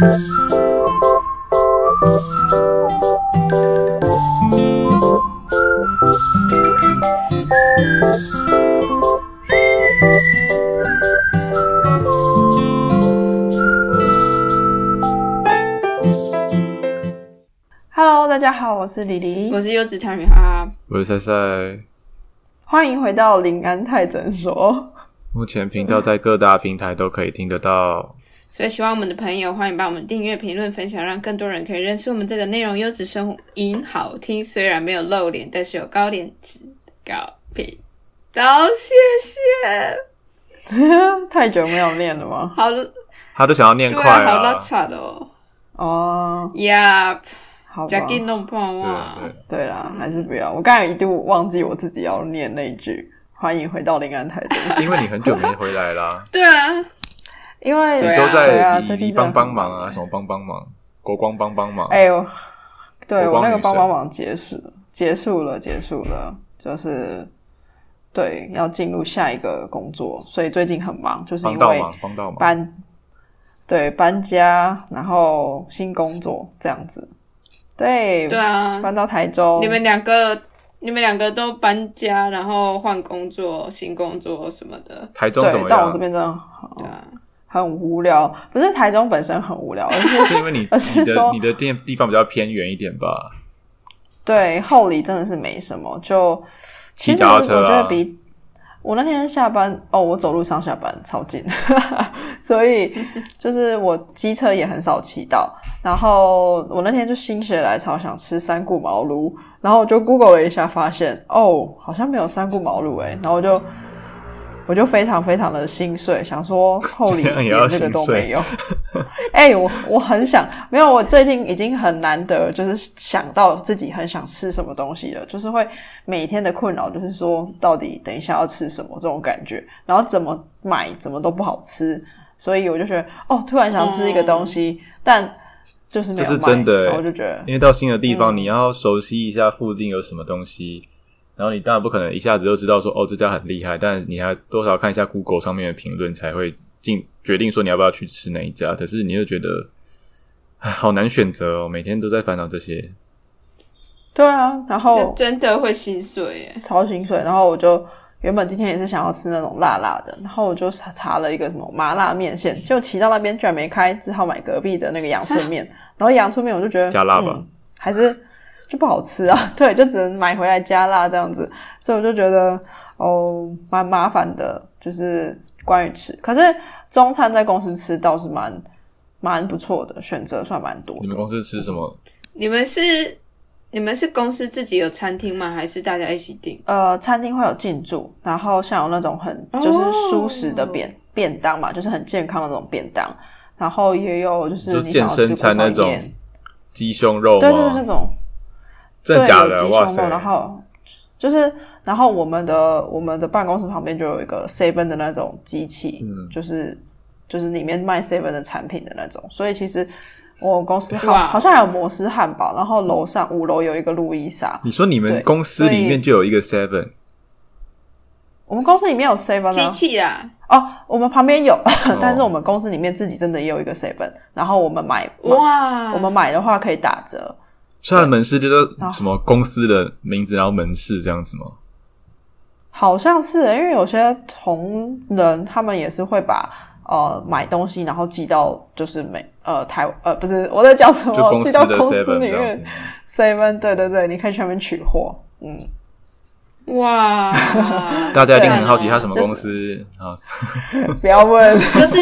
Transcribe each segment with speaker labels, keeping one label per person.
Speaker 1: Hello，大家好，我是李黎，
Speaker 2: 我是优质谈女哈，
Speaker 3: 我是赛赛。
Speaker 1: 欢迎回到林安泰诊所。
Speaker 3: 目前频道在各大平台都可以听得到，
Speaker 2: 所以喜欢我们的朋友，欢迎把我们订阅、评论、分享，让更多人可以认识我们这个内容优质声音好听，虽然没有露脸，但是有高脸值高频道。谢谢。
Speaker 1: 太久没有念了吗？
Speaker 2: 好了，
Speaker 3: 他都想要念快
Speaker 2: 了啊，好拉
Speaker 3: 扯
Speaker 2: 的哦。
Speaker 1: 哦，
Speaker 2: 呀，
Speaker 1: 好吧
Speaker 2: 加。给弄破
Speaker 3: 对
Speaker 2: 哇。
Speaker 3: 对，
Speaker 1: 对啦，还是不要。我刚才一度忘记我自己要念那一句“欢迎回到临安泰诊所
Speaker 3: 因为你很久没回来啦，
Speaker 2: 对啊，”，
Speaker 1: 因为
Speaker 3: 你
Speaker 2: 对啊
Speaker 1: 最近
Speaker 3: 你帮帮忙啊，什么帮帮忙，国光帮帮忙。
Speaker 1: 哎呦，对我那个帮帮忙结束结束了，结束了，就是对要进入下一个工作，所以最近很忙，就是因为
Speaker 3: 帮到忙，帮到忙。
Speaker 1: 搬对搬家，然后新工作这样子。对，
Speaker 2: 对啊，
Speaker 1: 搬到台中。
Speaker 2: 你们两个，你们两个都搬家，然后换工作、新工作什么的。
Speaker 3: 台中怎
Speaker 1: 对，
Speaker 3: 么样
Speaker 1: 但我这？边真的好
Speaker 2: 对啊，
Speaker 1: 很无聊，不是台中本身很无聊，而是
Speaker 3: 是因为你
Speaker 1: 而是
Speaker 3: 你的
Speaker 1: 说
Speaker 3: 你的店地方比较偏远一点吧？
Speaker 1: 对后里真的是没什么。就其
Speaker 3: 骑
Speaker 1: 实我
Speaker 3: 脚踏车啊，
Speaker 1: 觉得比我那天下班哦，我走路上下班超近，所以就是我机车也很少骑到。然后我那天就心血来潮想吃三顾茅庐，然后我就 Google 了一下，发现哦好像没有三顾茅庐诶，然后我就我就非常非常的心碎，想说后里连这个都没有。哎、我我很想，没有，我最近已经很难得，就是想到自己很想吃什么东西了，就是会每天的困扰就是说，到底等一下要吃什么这种感觉，然后怎么买怎么都不好吃，所以我就觉得，哦，突然想吃一个东西，但就是没有
Speaker 3: 这是真的欸。
Speaker 1: 我就觉得，
Speaker 3: 因为到新的地
Speaker 1: 嗯。
Speaker 3: 方，你要熟悉一下附近有什么东西，然后你当然不可能一下子就知道说哦这家很厉害，但你还多少看一下 Google 上面的评论才会进决定说你要不要去吃哪一家。可是你又觉得，唉，好难选择哦，每天都在烦恼这些。
Speaker 1: 对啊，然后
Speaker 2: 真的会心碎耶。
Speaker 1: 超心碎。然后我就原本今天也是想要吃那种辣辣的，然后我就查查了一个什么麻辣面线，就骑到那边居然没开，只好买隔壁的那个阳春面。然后阳春面我就觉得
Speaker 3: 加辣吧
Speaker 1: 嗯，还是就不好吃啊。对，就只能买回来加辣这样子，所以我就觉得哦蛮麻烦的，就是关于吃。可是中餐在公司吃倒是蛮蛮不错的，选择算蛮多。
Speaker 3: 你们公司吃什么？
Speaker 2: 你们是你们是公司自己有餐厅吗？还是大家一起订？
Speaker 1: 呃，餐厅会有进驻，然后像有那种很就是舒适的便、便当嘛，就是很健康的那种便当，然后也有就是你想要吃
Speaker 3: 健身餐那种鸡胸肉
Speaker 1: 对对对，那？种
Speaker 3: 真的假的？
Speaker 1: 对有鸡
Speaker 3: 哇塞
Speaker 1: 胸肉，！然后就是然后我们的我们的办公室旁边就有一个 seven 的那种机器，
Speaker 3: 嗯
Speaker 1: 就是就是里面卖 seven 的产品的那种，所以其实我公司好好像还有摩斯汉堡，然后楼上五楼有一个路易莎，
Speaker 3: 你说你们公司里面就有一个 Seven，
Speaker 1: 我们公司里面有 seven
Speaker 2: 机
Speaker 1: 啊。
Speaker 2: 器啊，
Speaker 1: 哦，我们旁边有，但是我们公司里面自己真的也有一个 seven，然后我们买，
Speaker 2: 哇，
Speaker 1: 我们买的话可以打折。
Speaker 3: 所以它的门市就是什么公司的名字，然后门市这样子吗？
Speaker 1: 好像是，因为有些同仁他们也是会把呃买东西，然后寄到就是美呃台呃不是我在讲什么，
Speaker 3: 就公司的
Speaker 1: 寄到公司
Speaker 3: Seven
Speaker 1: 里面。seven，对对对，你可以去那边取货。嗯，
Speaker 2: 哇，
Speaker 3: 大家一定很好奇
Speaker 2: 对啊
Speaker 3: 它什么公司啊？
Speaker 1: 不要问，
Speaker 2: 就是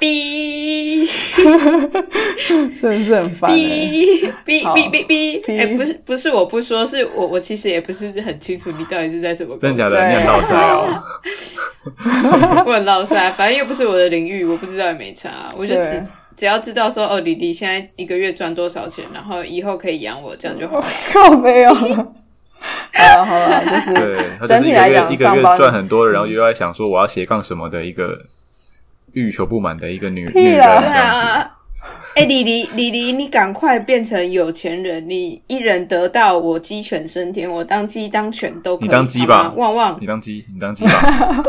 Speaker 2: 哔
Speaker 1: 真的是很烦、欸。
Speaker 2: 哔哔
Speaker 1: 好
Speaker 2: 哔哔哔，
Speaker 1: 哔
Speaker 2: 哎，不是不是，我不说，是我我其实也不是很清楚你到底是在什么，
Speaker 3: 真的假的？你很老塞哦。
Speaker 2: 我很老塞，反正又不是我的领域，我不知道也没差，我就只只要知道说哦，李丽现在一个月赚多少钱，然后以后可以养我，这样就好。
Speaker 1: 靠没有。好了好了，就是
Speaker 3: 对，他就是一个
Speaker 1: 整体来讲，
Speaker 3: 月一个月赚很多，然后又在想说我要斜杠什么的一个欲求不满的一个女女人
Speaker 2: 哎、李黎，李黎，你赶快变成有钱人！你一人得道，我鸡犬升天，我当鸡当犬都可以。
Speaker 3: 你当鸡吧
Speaker 2: 旺旺，
Speaker 3: 你当鸡，你当鸡吧。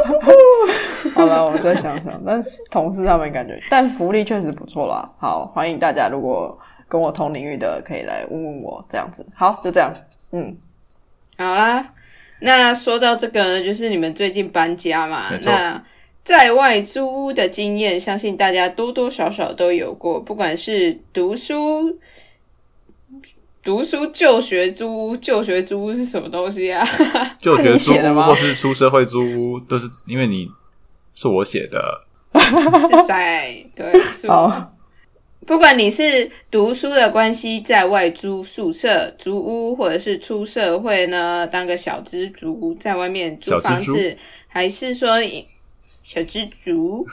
Speaker 1: 好了，我再想想。但是同事他们感觉，但福利确实不错啦。好，欢迎大家，如果跟我同领域的，可以来问问我这样子。好，就这样。嗯，
Speaker 2: 好啦。那说到这个呢，就是你们最近搬家嘛那在外租屋的经验，相信大家多多少少都有过，不管是读书。读书就学租屋，就学租屋是什么东西啊？
Speaker 3: 就学租屋或是出社会租屋，都是因为你是我写的。
Speaker 2: 是塞，对，是
Speaker 1: 好，
Speaker 2: 不管你是读书的关系，在外租宿舍、租屋，或者是出社会呢，当个小资族，在外面租房子，还是说小资族，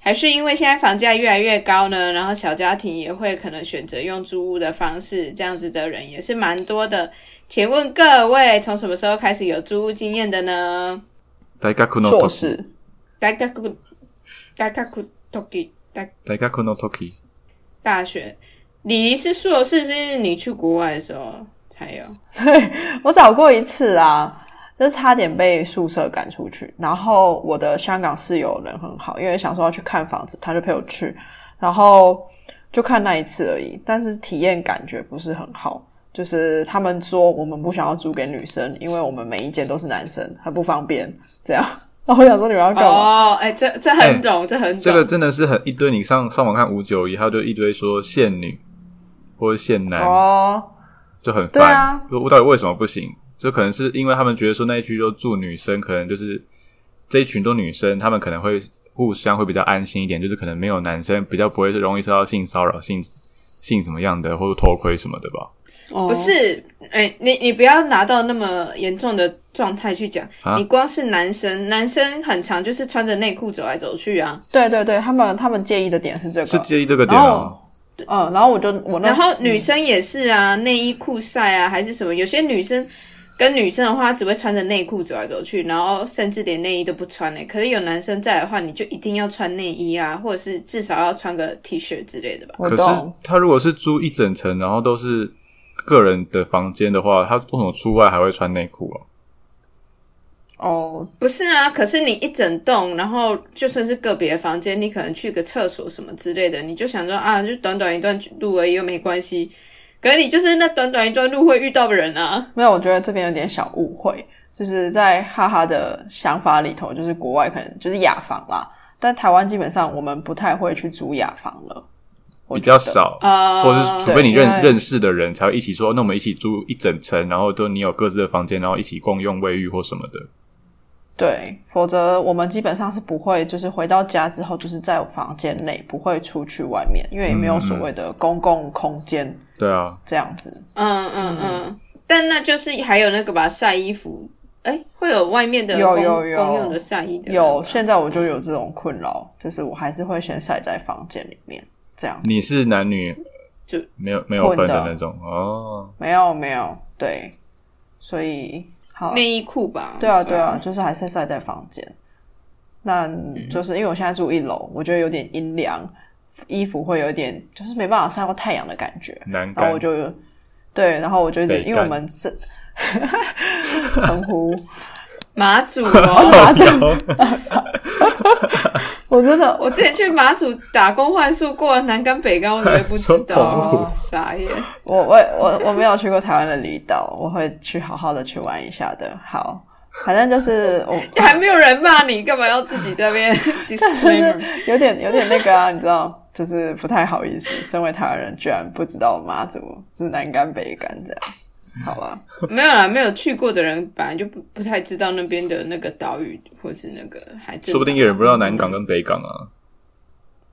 Speaker 2: 还是因为现在房价越来越高呢，然后小家庭也会可能选择用租屋的方式，这样子的人也是蛮多的。请问各位，从什么时候开始有租屋经验的呢？
Speaker 3: 大学の時
Speaker 1: 硕士。
Speaker 2: 大家く大家く時大
Speaker 3: 大学の時。
Speaker 2: 大学，你是硕士，是因为你去国外的时候才有。
Speaker 1: 对我找过一次啊， 就是差点被宿舍赶出去。然后我的香港室友人很好，因为想说要去看房子，他就陪我去，然后就看那一次而已。但是体验感觉不是很好，就是他们说我们不想要租给女生，因为我们每一间都是男生，很不方便。这样，然后我想说你们要干嘛？
Speaker 2: 哦，哎、这这很懂，这很懂。
Speaker 3: 这个真的是很一堆，你上上网看五九一，他就一堆说限女或者限男，
Speaker 1: 哦，
Speaker 3: 就很
Speaker 1: 对啊
Speaker 3: 我。到底为什么不行？就可能是因为他们觉得说那一区都住女生，可能就是这一群都女生，他们可能会互相会比较安心一点，就是可能没有男生比较不会容易受到性骚扰、性性怎么样的，或者偷窥什么的吧。
Speaker 1: 哦
Speaker 2: 不是，哎、你你不要拿到那么严重的状态去讲。
Speaker 3: 啊
Speaker 2: 你光是男生，男生很常就是穿着内裤走来走去啊。
Speaker 1: 对对对，他们他们介意的点是这个，
Speaker 3: 是介意这个点
Speaker 1: 然
Speaker 3: 哦
Speaker 1: 后。嗯，然后我就我那
Speaker 2: 然后女生也是啊，内衣裤晒啊，还是什么？有些女生跟女生的话，只会穿着内裤走来走去，然后甚至连内衣都不穿呢、欸可是有男生在的话，你就一定要穿内衣啊，或者是至少要穿个 T 恤之类的吧。
Speaker 3: 可是他如果是租一整层，然后都是个人的房间的话，他为什么出外还会穿内裤啊？
Speaker 1: 哦，
Speaker 2: 不是啊，可是你一整栋，然后就算是个别房间，你可能去个厕所什么之类的，你就想说啊，就短短一段路而已，又没关系。可是你就是那短短一段路会遇到的人啊。
Speaker 1: 没有，我觉得这边有点小误会，就是在哈哈的想法里头，就是国外可能就是雅房啦，但台湾基本上我们不太会去租雅房了，
Speaker 3: 比较少，
Speaker 2: 啊、
Speaker 3: 或者是除非你认认识的人才会一起说，那我们一起租一整层，然后都你有各自的房间，然后一起共用卫浴或什么的。
Speaker 1: 对，否则我们基本上是不会，就是回到家之后就是在房间内，不会出去外面，因为也没有所谓的公共空间
Speaker 3: 对啊，
Speaker 1: 这样子。
Speaker 2: 嗯嗯嗯，但那就是还有那个吧，晒衣服，哎，会有外面的公
Speaker 1: 有有有。
Speaker 2: 公用的晒衣的，
Speaker 1: 有，现在我就有这种困扰，就是我还是会先晒在房间里面，这样
Speaker 3: 你是男女
Speaker 2: 就
Speaker 3: 没有没有分
Speaker 1: 混的。
Speaker 3: 的那种？哦。
Speaker 1: 没有没有对，所以好。
Speaker 2: 内衣裤吧？
Speaker 1: 对啊，对啊，就是还是晒在房间。那就是因为我现在住一楼，我觉得有点阴凉，衣服会有点就是没办法晒过太阳的感觉。然后我就对，然后我就因为我
Speaker 3: 干
Speaker 1: 们这 澎湖，
Speaker 2: 马祖哦。
Speaker 1: 马祖，我真的
Speaker 2: 我之前去马祖打工换宿过南干北干，我怎么会不知道
Speaker 3: 湖？
Speaker 2: 傻眼。
Speaker 1: 我我我我没有去过台湾的离岛，我会去好好的去玩一下的。好，反正就是我
Speaker 2: 还没有人骂你，干嘛要自己这边 disclaimer？
Speaker 1: 有点有点那个啊，你知道，就是不太好意思，身为台湾人居然不知道妈祖是南干北干这样。好吧，
Speaker 2: 没有啦，没有去过的人本来就不不太知道那边的那个岛屿，或是那个还正常
Speaker 3: 说不定有人不知道南港跟北港啊。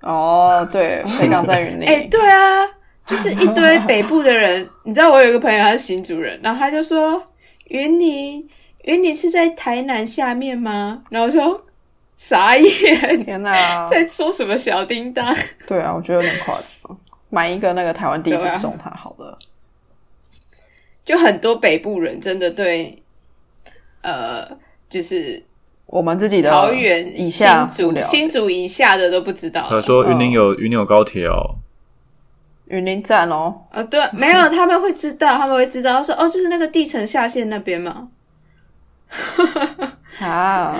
Speaker 1: 哦，对，北港在云林，
Speaker 2: 哎、对啊，就是一堆北部的人。你知道我有一个朋友他是新竹人，然后他就说云林，云林是在台南下面吗？然后我说傻眼，
Speaker 1: 天哪！
Speaker 2: 在说什么小叮当？
Speaker 1: 对啊，我觉得有点夸张。买一个那个台湾地图送他好了。
Speaker 2: 就很多北部人真的对，呃，就是
Speaker 1: 我们自己的
Speaker 2: 桃园、
Speaker 1: 以下
Speaker 2: 新竹、新竹以下的都不知道
Speaker 3: 他。说云林有云林有高铁哦，
Speaker 1: 云林站哦，
Speaker 2: 呃，对，没有，他们会知道，他们会知道说，哦，就是那个地层下线那边嘛。
Speaker 1: 啊，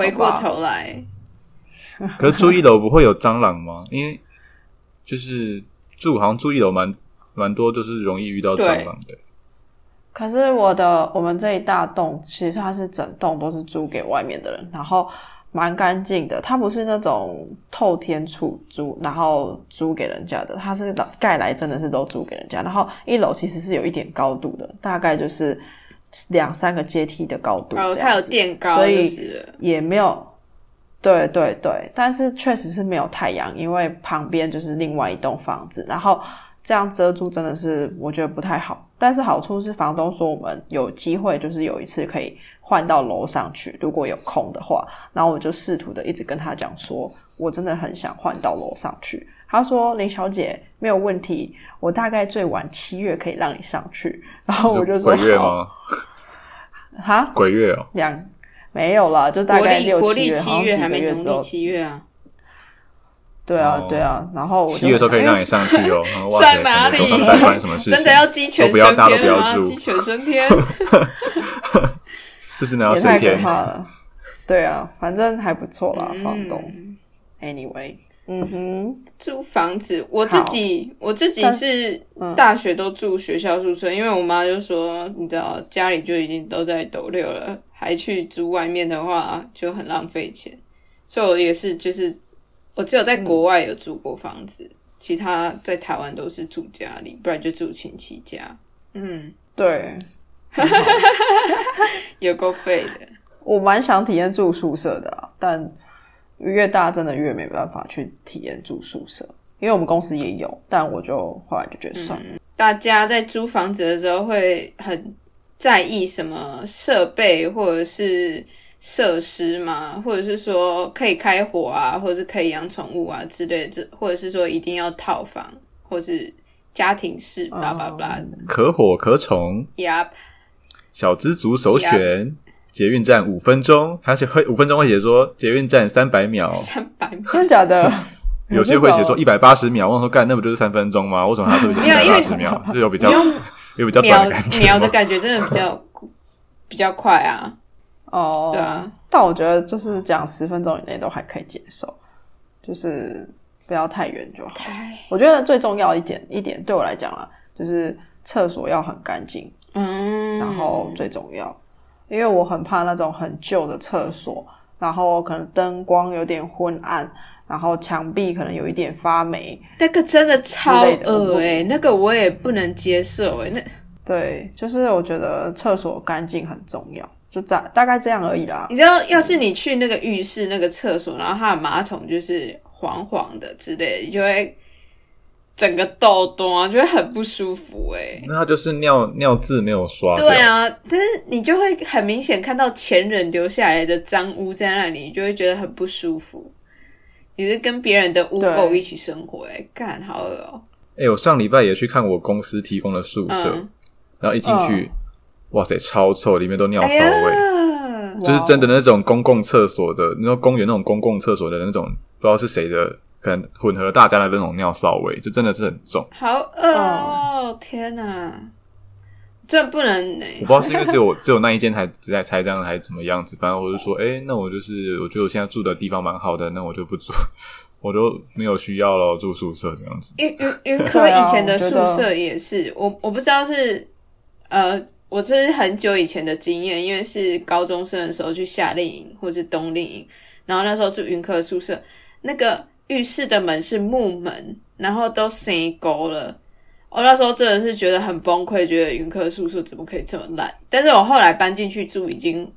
Speaker 2: 回过头来，
Speaker 3: 可是住一楼不会有蟑螂吗？因为就是住好像住一楼蛮蛮多，就是容易遇到蟑螂的。
Speaker 1: 可是我的我们这一大栋其实它是整栋都是租给外面的人，然后蛮干净的。它不是那种透天处租，然后租给人家的，它是盖来真的是都租给人家。然后一楼其实是有一点高度的，大概就是两三个阶梯的高度
Speaker 2: 哦，它有垫高，
Speaker 1: 所以也没有，对对对，但是确实是没有太阳，因为旁边就是另外一栋房子，然后这样遮住真的是我觉得不太好。但是好处是房东说我们有机会，就是有一次可以换到楼上去，如果有空的话，然后我就试图的一直跟他讲说，我真的很想换到楼上去。他说：“林小姐没有问题，我大概最晚七月可以让你上去。”然后我就说：“
Speaker 3: 鬼月
Speaker 1: 好
Speaker 3: 吗？
Speaker 1: 哈，
Speaker 3: 鬼月哦，
Speaker 1: 两没有啦，就大概六七月，
Speaker 2: 七月还
Speaker 1: 几个月之后
Speaker 2: 没农历，七月啊，
Speaker 1: 对啊
Speaker 3: 哦，
Speaker 1: 对啊，然后我就
Speaker 3: 七月的时候可以让你上去哦。然后哇塞
Speaker 2: 上哪里
Speaker 3: 都在发生什么事情？
Speaker 2: 真的要鸡犬升天吗？
Speaker 3: 住
Speaker 2: 鸡犬升天，
Speaker 3: 这是哪要
Speaker 1: 也太可
Speaker 3: 升天？
Speaker 1: 怕了。对啊，反正还不错啦，房东。
Speaker 2: 嗯
Speaker 1: Anyway，嗯哼，
Speaker 2: 租房子，我自己我自己是
Speaker 1: 嗯。
Speaker 2: 大学都住学校宿舍，因为我妈就说，你知道家里就已经都在斗六了，还去租外面的话就很浪费钱，所以我也是就是我只有在国外有住过房子，其他在台湾都是住家里，不然就住亲戚家。嗯，
Speaker 1: 对。
Speaker 2: 有够费的。
Speaker 1: 我蛮想体验住宿舍的啦，但越大真的越没办法去体验住宿舍，因为我们公司也有，但我就后来就觉得算了。
Speaker 2: 大家在租房子的时候会很在意什么设备或者是设施吗？或者是说可以开火啊，或者是可以养宠物啊之类的，这或者是说一定要套房，或是家庭式，巴拉巴拉。
Speaker 3: 可火可宠，
Speaker 2: 呀，
Speaker 3: 小资族首选。捷运站五分钟，他写会五分钟会写说捷运站三百秒，
Speaker 2: 三百秒。
Speaker 1: 真的假的？
Speaker 3: 有些会写说一百八十秒。我想说，干那不就是三分钟吗？为什么他特别写一百八十秒？是有比较有比较
Speaker 2: 秒
Speaker 3: 短的感觉
Speaker 2: 秒的？感觉真的比较比较快啊，
Speaker 1: 哦，
Speaker 2: 对啊。
Speaker 1: 但我觉得就是讲十分钟以内都还可以接受，就是不要太远就好。我觉得最重要一点一点对我来讲啦，就是厕所要很干净，
Speaker 2: 嗯，
Speaker 1: 然后最重要，因为我很怕那种很旧的厕所，然后可能灯光有点昏暗，然后墙壁可能有一点发霉，
Speaker 2: 那个真的超恶哎、那个我也不能接受哎、那
Speaker 1: 对，就是我觉得厕所干净很重要，就大大概这样而已啦。
Speaker 2: 你知道，要是你去那个浴室那个厕所，然后它的马桶就是黄黄的之类的，你就会整个痘痘啊，就会很不舒服哎、
Speaker 3: 那它就是尿尿渍没有刷掉。
Speaker 2: 对啊，但是你就会很明显看到前人留下来的脏污在那里，你就会觉得很不舒服。你是跟别人的污垢一起生活、哎，干好恶哦、
Speaker 3: 哎、我上礼拜也去看我公司提供的宿舍，
Speaker 2: 嗯，
Speaker 3: 然后一进去，哇塞，超臭，里面都尿
Speaker 2: 哎
Speaker 3: 骚味。
Speaker 2: 呀，
Speaker 3: 就是真的那种公共厕所的，你说公园那种公共厕所的那种，不知道是谁的，可能混合大家的那种尿骚味，就真的是很重。
Speaker 2: 好饿哦、天哪，这不能哎、
Speaker 3: 我不知道是因为只有 只有那一间才才才这样，还是怎么样子。反正我就说，哎、那我就是我觉得我现在住的地方蛮好的，那我就不住，我就没有需要了住宿舍这样子。
Speaker 2: 云云云科
Speaker 1: 对啊
Speaker 2: 以前的
Speaker 1: 我觉得
Speaker 2: 宿舍也是，我我不知道是呃，我这是很久以前的经验，因为是高中生的时候去夏令营或是冬令营，然后那时候住云科宿舍，那个浴室的门是木门，然后都塞沟了。我那时候真的是觉得很崩溃，觉得云科宿舍怎么可以这么烂？但是我后来搬进去住，已经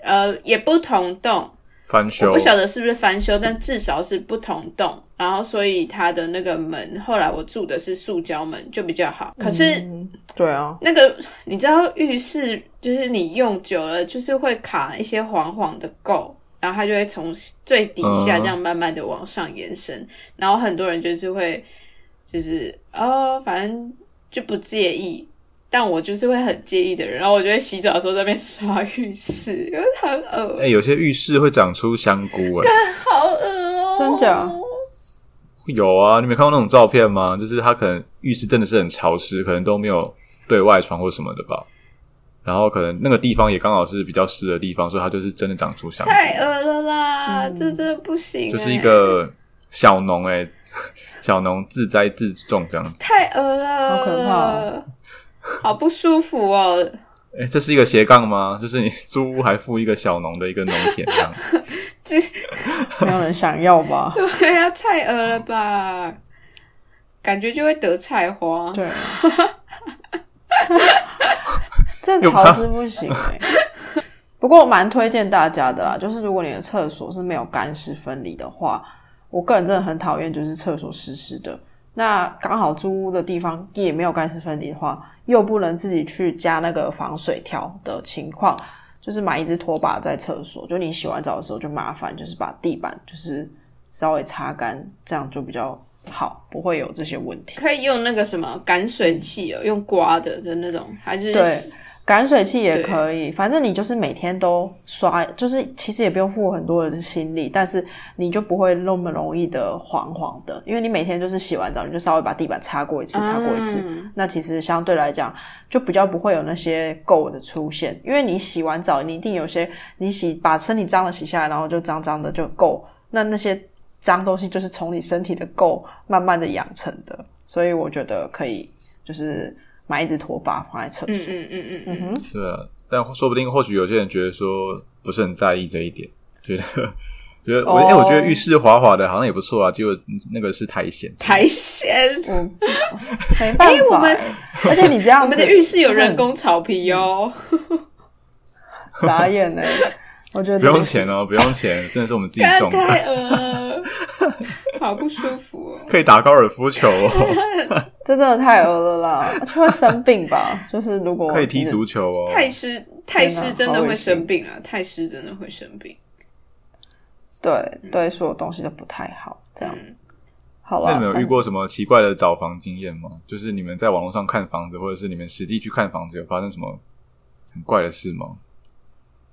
Speaker 2: 呃也不同栋，
Speaker 3: 翻修
Speaker 2: 我不晓得是不是翻修，但至少是不同栋，然后所以它的那个门，后来我住的是塑胶门，就比较好。可是
Speaker 1: 嗯对啊，
Speaker 2: 那个你知道浴室就是你用久了，就是会卡一些黄黄的垢，然后它就会从最底下这样慢慢的往上延伸，然后很多人就是会就是哦，反正就不介意。但我就是会很介意的人，然后我就会洗澡的时候在那边刷浴室，因为很恶
Speaker 3: 哎、有些浴室会长出香菇、哎，
Speaker 2: 好恶哦、
Speaker 1: 真假
Speaker 3: 有啊，你没看过那种照片吗？就是它可能浴室真的是很潮湿，可能都没有对外窗或什么的吧。然后可能那个地方也刚好是比较湿的地方，所以它就是真的长出香菇。
Speaker 2: 太恶了啦，
Speaker 1: 嗯
Speaker 2: 这真的不行、欸，
Speaker 3: 就是一个小农哎、小农自栽自种这样子。
Speaker 2: 太恶了，
Speaker 1: 好可怕哦
Speaker 2: 好不舒服哦。
Speaker 3: 哎、这是一个斜杠吗？就是你租屋还附一个小农的一个农田这样子。
Speaker 1: 没有人想要吧？
Speaker 2: 对呀、太恶了吧，感觉就会得菜花。
Speaker 1: 对，这潮湿不行哎、不过我蛮推荐大家的啦，就是如果你的厕所是没有干湿分离的话，我个人真的很讨厌就是厕所湿湿的。那刚好租屋的地方也没有干湿分离的话，又不能自己去加那个防水条的情况，就是买一只拖把在厕所，就你洗完澡的时候就麻烦就是把地板就是稍微擦干，这样就比较好，不会有这些问题。
Speaker 2: 可以用那个什么赶水器哦，用刮的的那种，还是
Speaker 1: 对赶水器也可以，反正你就是每天都刷，就是其实也不用付很多的心力，但是你就不会那么容易的黄黄的，因为你每天就是洗完澡，你就稍微把地板擦过一次，擦过一次，
Speaker 2: 嗯
Speaker 1: 那其实相对来讲就比较不会有那些垢的出现，因为你洗完澡，你一定有些你洗把身体脏了洗下来，然后就脏脏的就垢，那那些脏东西就是从你身体的垢慢慢的养成的，所以我觉得可以就是买一只拖把放在厕所。
Speaker 2: 嗯嗯嗯嗯嗯，
Speaker 1: 嗯哼，
Speaker 3: 对啊，但说不定或许有些人觉得说不是很在意这一点，觉得觉得我哎、
Speaker 1: 哦
Speaker 3: 我觉得浴室滑滑的好像也不错啊，结果那个是苔藓，
Speaker 2: 苔藓。
Speaker 1: 我 没办法、
Speaker 2: 我们
Speaker 1: 而且你这样，
Speaker 2: 我们的浴室有人工草皮哦，
Speaker 1: 傻眼呢、我觉得
Speaker 3: 不用钱哦，不用钱，真的是我们自己
Speaker 2: 干
Speaker 3: 种的，
Speaker 2: 太恶了，好不舒服哦。
Speaker 3: 可以打高尔夫球哦，
Speaker 1: 这 真的太恶了啦，而且会生病吧？就是如果
Speaker 3: 可以踢足球哦，
Speaker 2: 太湿，太湿真的会生病啊！太湿真的会生病。
Speaker 1: 对对，所有东西都不太好，这样。
Speaker 2: 嗯
Speaker 1: 好了，
Speaker 3: 那你们有遇过什么奇怪的找房经验吗？就是你们在网络上看房子，或者是你们实际去看房子，有发生什么很怪的事吗？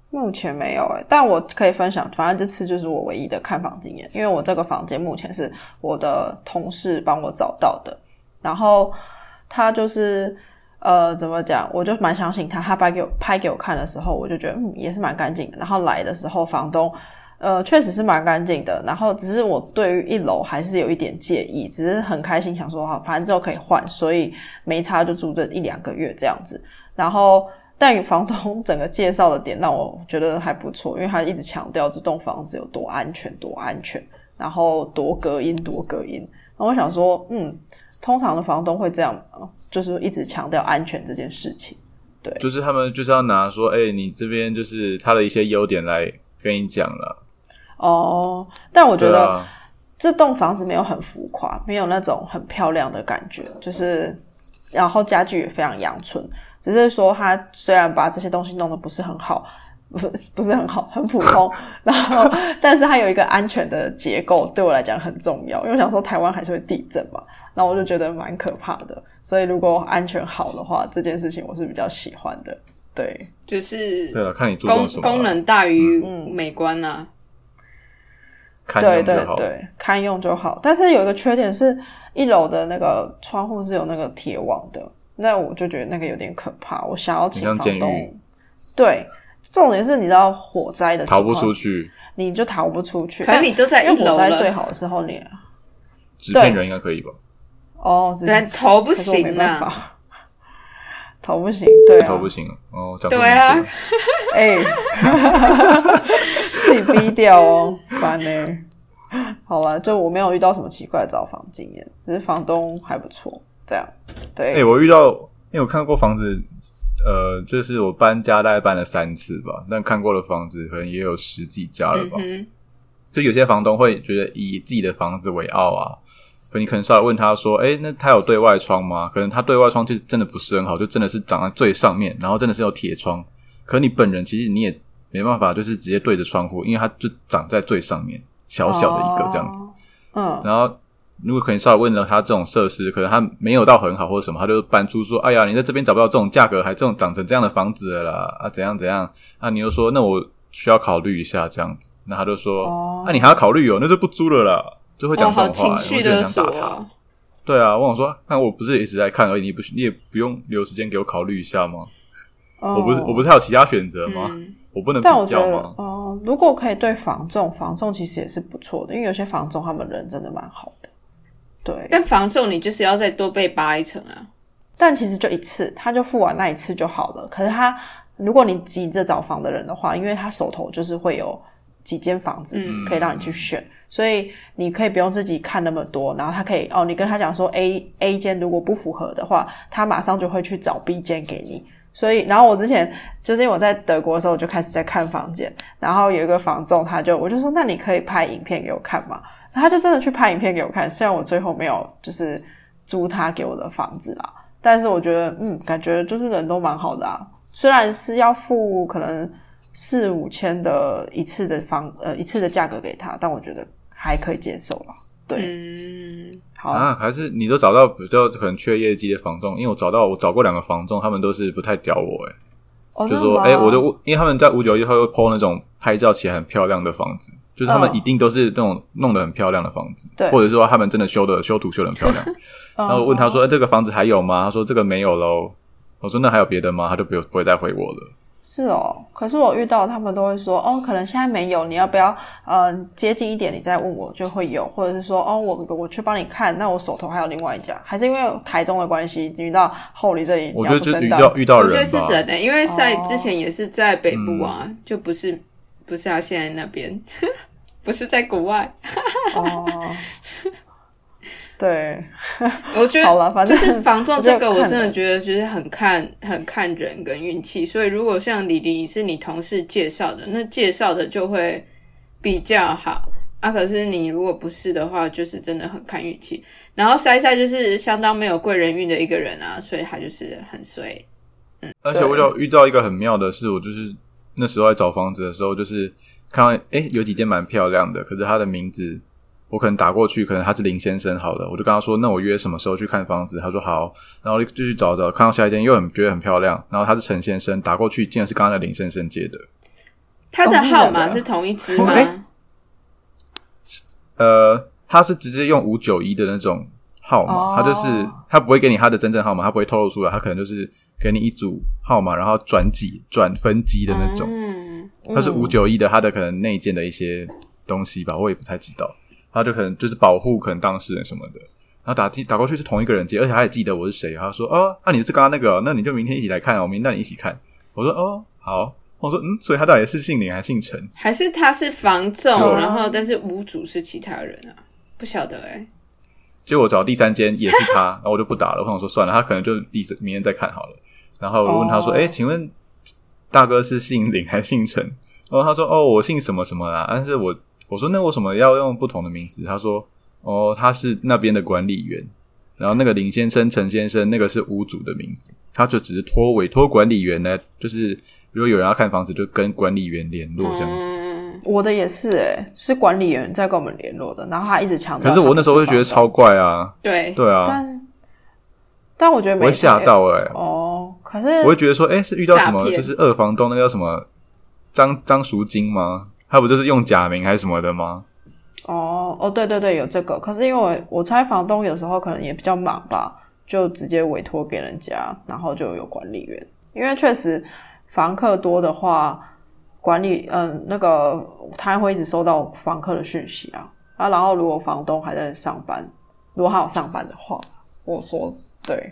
Speaker 1: 目前没有诶、但我可以分享，反正这次就是我唯一的看房经验，因为我这个房间目前是我的同事帮我找到的，然后他就是呃怎么讲，我就蛮相信他，他拍给我拍给我看的时候，我就觉得嗯也是蛮干净的，然后来的时候房东。呃，确实是蛮干净的，然后只是我对于一楼还是有一点介意，只是很开心，想说好，反正之后可以换，所以没差就住这一两个月这样子。然后，但房东 整个介绍的点让我觉得还不错，因为他一直强调这栋房子有多安全，多安全，然后多隔音，多隔音。那我想说，嗯，通常的房东会这样，就是一直强调安全这件事情。
Speaker 3: 对就是他们就是要拿说，哎、你这边就是他的一些优点来跟你讲了。
Speaker 1: 哦，但我觉得这栋房子没有很浮夸，没有那种很漂亮的感觉，就是然后家具也非常阳春，只是说他虽然把这些东西弄得不是很好，不不是很好，很普通，然后但是它有一个安全的结构，对我来讲很重要，因为我想说台湾还是会地震嘛，那我就觉得蛮可怕的，所以如果安全好的话，这件事情我是比较喜欢的，对。
Speaker 2: 就是
Speaker 3: 对了，看你注重
Speaker 2: 功
Speaker 3: 什么啊
Speaker 2: 功能大于美观呐、
Speaker 3: 看
Speaker 1: 对
Speaker 3: 用就好。
Speaker 1: 对对，堪用就好。但是有一个缺点是，一楼的那个窗户是有那个铁网的，那我就觉得那个有点可怕。我想要请
Speaker 3: 很像监狱
Speaker 1: 房东，对，重点是你知道火灾的
Speaker 3: 逃不出，去，
Speaker 1: 你就逃不出去。
Speaker 2: 可是你都在一楼
Speaker 1: 火灾最，好的时候你
Speaker 3: 纸片人应该可以吧？
Speaker 1: 哦，只
Speaker 2: 对，头不行啊，
Speaker 1: 头不行，对啊，
Speaker 3: 头不行哦，
Speaker 2: 对啊
Speaker 1: 哎，自己逼掉哦，烦呢、好了，就我没有遇到什么奇怪的找房经验，只是房东还不错，这样对。
Speaker 3: 哎、我遇到，因为我看过房子，呃，就是我搬家大概搬了三次吧，但看过的房子可能也有十几家了吧。
Speaker 2: 嗯，
Speaker 3: 就有些房东会觉得以自己的房子为傲啊，可你可能稍微问他说：“哎、那他有对外窗吗？”可能他对外窗其实真的不是很好，就真的是长在最上面，然后真的是有铁窗。可你本人其实你也没办法，就是直接对着窗户，因为它就长在最上面，小小的一个这样子。
Speaker 1: 哦。嗯，
Speaker 3: 然后如果可能稍微问了他这种设施，可能他没有到很好或者什么，他就搬出说：“哎呀，你在这边找不到这种价格，还这种长成这样的房子了啦啊，怎样怎样啊？”你又说：“那我需要考虑一下这样子。”那他就说：“
Speaker 1: 哦
Speaker 3: 那、你还要考虑哦，那就不租了啦。”就会讲这种话，
Speaker 2: 情绪
Speaker 3: 我就想打他。对啊，我想说，那我不是一直在看而已，你不你也不用留时间给我考虑一下吗？我不是我不
Speaker 1: 是，
Speaker 3: 还有其他选择吗？
Speaker 2: 嗯，
Speaker 3: 我不能
Speaker 1: 但我觉得
Speaker 3: 比较吗？
Speaker 1: 哦、如果可以对房仲，房仲其实也是不错的，因为有些房仲他们人真的蛮好的。对，
Speaker 2: 但房仲你就是要再多被扒一层啊。
Speaker 1: 但其实就一次，他就付完那一次就好了。可是他，如果你急着找房的人的话，因为他手头就是会有几间房子
Speaker 2: 嗯
Speaker 1: 可以让你去选，所以你可以不用自己看那么多，然后他可以哦，你跟他讲说 A A 间如果不符合的话，他马上就会去找 B 间给你。所以，然后我之前就是因为我在德国的时候，我就开始在看房间，然后有一个房仲，他就我就说，那你可以拍影片给我看吗？然后他就真的去拍影片给我看，虽然我最后没有就是租他给我的房子啦，但是我觉得，嗯，感觉就是人都蛮好的啊。虽然是要付可能四五千的一次的房呃一次的价格给他，但我觉得还可以接受了。对，
Speaker 2: 嗯，
Speaker 1: 好，
Speaker 3: 啊，还是你都找到比较可能缺业绩的房仲，因为我找到我找过两个房仲，他们都是不太屌我、欸，
Speaker 1: 哦
Speaker 3: 就说，哎、我就因为他们在五九一会 PO 那种拍照起来很漂亮的房子，就是他们
Speaker 1: 嗯
Speaker 3: 一定都是那种弄得很漂亮的房子，
Speaker 1: 对
Speaker 3: 或者是说他们真的修的修图修的很漂亮。然后我问他说、哎这个房子还有吗？他说这个没有喽。我说那还有别的吗？他就不不会再回我了。
Speaker 1: 是哦，可是我遇到他们都会说，哦，可能现在没有，你要不要呃接近一点，你再问我就会有，或者是说，哦，我我去帮你看，那我手头还有另外一家，还是因为台中的关系，遇到后里这里，
Speaker 3: 我觉得就遇到遇到人
Speaker 2: 我觉得是
Speaker 3: 吧，
Speaker 2: 真的，因为在
Speaker 1: 哦。
Speaker 2: 之前也是在北部啊，就不是不是他现在那边，不是在国外。
Speaker 1: 哦，对，
Speaker 2: 我觉
Speaker 1: 好了反正
Speaker 2: 就是房仲这个，
Speaker 1: 我
Speaker 2: 真的觉得就是很看很看人跟运气。所以如果像李黎是你同事介绍的，那介绍的就会比较好啊。可是你如果不是的话，就是真的很看运气。然后塞塞就是相当没有贵人运的一个人啊，所以他就是很衰。
Speaker 3: 嗯而且我有遇到一个很妙的事，我就是那时候在找房子的时候，就是看到诶有几间蛮漂亮的，可是他的名字我可能打过去，可能他是林先生好了，我就跟他说，那我约什么时候去看房子？他说好，然后就去找找，看到下一间又很觉得很漂亮，然后他是陈先生，打过去竟然是刚刚的林先生接的，
Speaker 2: 他的号码是同一支吗？
Speaker 3: 哎呃，他是直接用五九一的那种号码，
Speaker 1: 哦
Speaker 3: 他就是他不会给你他的真正号码，他不会透露出来，他可能就是给你一组号码，然后转几转分机的那种。
Speaker 2: 嗯，
Speaker 3: 他是五九一的，他的可能内建的一些东西吧，我也不太知道。他就可能就是保护可能当事人什么的，然后打打过去是同一个人接，而且他也记得我是谁。他说：“哦，那、你是刚刚那个哦，那你就明天一起来看哦，我明天带你一起看。”我说：“哦，好。”我说：“嗯，所以他到底是姓林还是姓陈
Speaker 2: 还是他是房仲，
Speaker 1: 啊
Speaker 2: 然后但是屋主是其他人啊？不晓得哎、？”
Speaker 3: 结果我找第三间也是他，然后我就不打了。我想说算了，他可能就第明天再看好了。然后我问他说：“
Speaker 1: 哦
Speaker 3: 哎、请问大哥是姓林还是姓陈？”然后他说：“哦，我姓什么什么啦。”但是我我说：“那为什么要用不同的名字？”他说：“哦，他是那边的管理员。然后那个林先生、陈先生，那个是屋主的名字，他就只是托委托管理员呢，就是如果有人要看房子，就跟管理员联络这样子。
Speaker 2: 嗯，
Speaker 1: 我的也是诶、是管理员在跟我们联络的，然后他一直强调。
Speaker 3: 可是我那时候就觉得超，怪啊，
Speaker 2: 对，
Speaker 3: 对啊，
Speaker 1: 但但我觉得没
Speaker 3: 我会吓到哎、
Speaker 1: 哦。可是
Speaker 3: 我会觉得说，哎、是遇到什么就是二房东那个叫什么张张赎金吗？他不就是用假名还是什么的吗？
Speaker 1: 哦哦，对对对，有这个。可是因为我我猜房东有时候可能也比较忙吧，就直接委托给人家，然后就有管理员。因为确实房客多的话，管理嗯那个他会一直收到房客的讯息啊啊，然后如果房东还在上班，如果他有上班的话，我说对，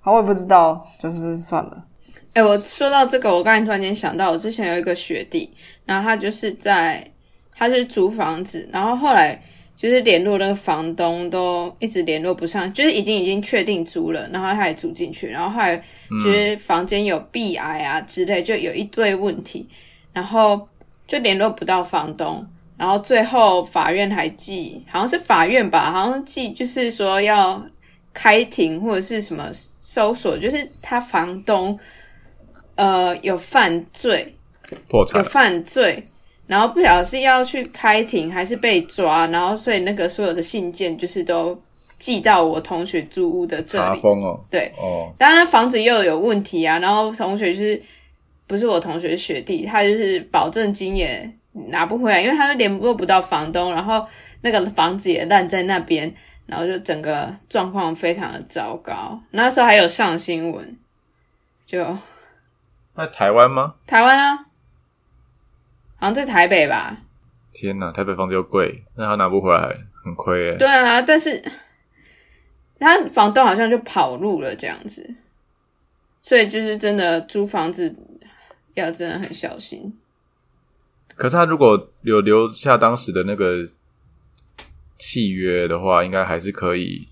Speaker 1: 好，我也不知道，就是算了。
Speaker 2: 哎、我说到这个，我刚才突然间想到，我之前有一个学弟，然后他就是在，他就是租房子，然后后来就是联络那个房东都一直联络不上，就是已经已经确定租了，然后他也住进去，然后后来就是房间有壁癌啊之类，就有一堆问题，然后就联络不到房东，然后最后法院还寄，好像是法院吧，好像寄就是说要开庭或者是什么搜索，就是他房东呃有犯罪，
Speaker 3: 破产。
Speaker 2: 有犯罪，然后不晓得是要去开庭还是被抓，然后所以那个所有的信件就是都寄到我同学租屋的这里，
Speaker 3: 查封哦，
Speaker 2: 对，
Speaker 3: 哦，
Speaker 2: 当然房子又有问题啊，然后同学就是不是我同学是学弟，他就是保证金也拿不回来，因为他就联络不到房东，然后那个房子也烂在那边，然后就整个状况非常的糟糕。那时候还有上新闻，就
Speaker 3: 在台湾吗？
Speaker 2: 台湾啊，好像在台北吧。
Speaker 3: 天哪，台北房子又贵，那他拿不回来，很亏哎。
Speaker 2: 对啊，但是他房东好像就跑路了这样子，所以就是真的租房子要真的很小心。
Speaker 3: 可是他如果有留下当时的那个契约的话，应该还是可以，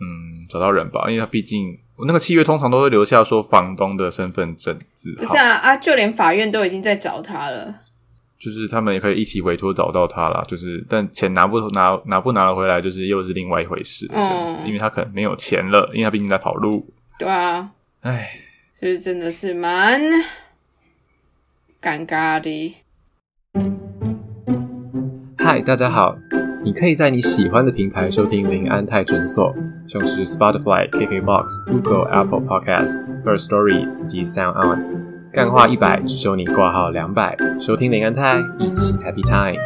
Speaker 3: 嗯，找到人吧，因为他毕竟那个契约通常都会留下说房东的身份证字号，
Speaker 2: 不是啊啊，就连法院都已经在找他了。
Speaker 3: 就是他们也可以一起委托找到他啦，就是但钱拿不拿拿不拿得回来，就是又是另外一回事了这样子，因为他可能没有钱了，因为他毕竟在跑路。
Speaker 2: 对啊，
Speaker 3: 唉，
Speaker 2: 就是真的是蛮尴尬的。
Speaker 4: 嗨，大家好！你可以在你喜欢的平台收听林安泰诊所，像是 Spotify、KKBox、Google、Apple Podcasts、First Story 以及 Sound On。干话一百，只收你挂号两百。收听林安泰，一起 Happy Time。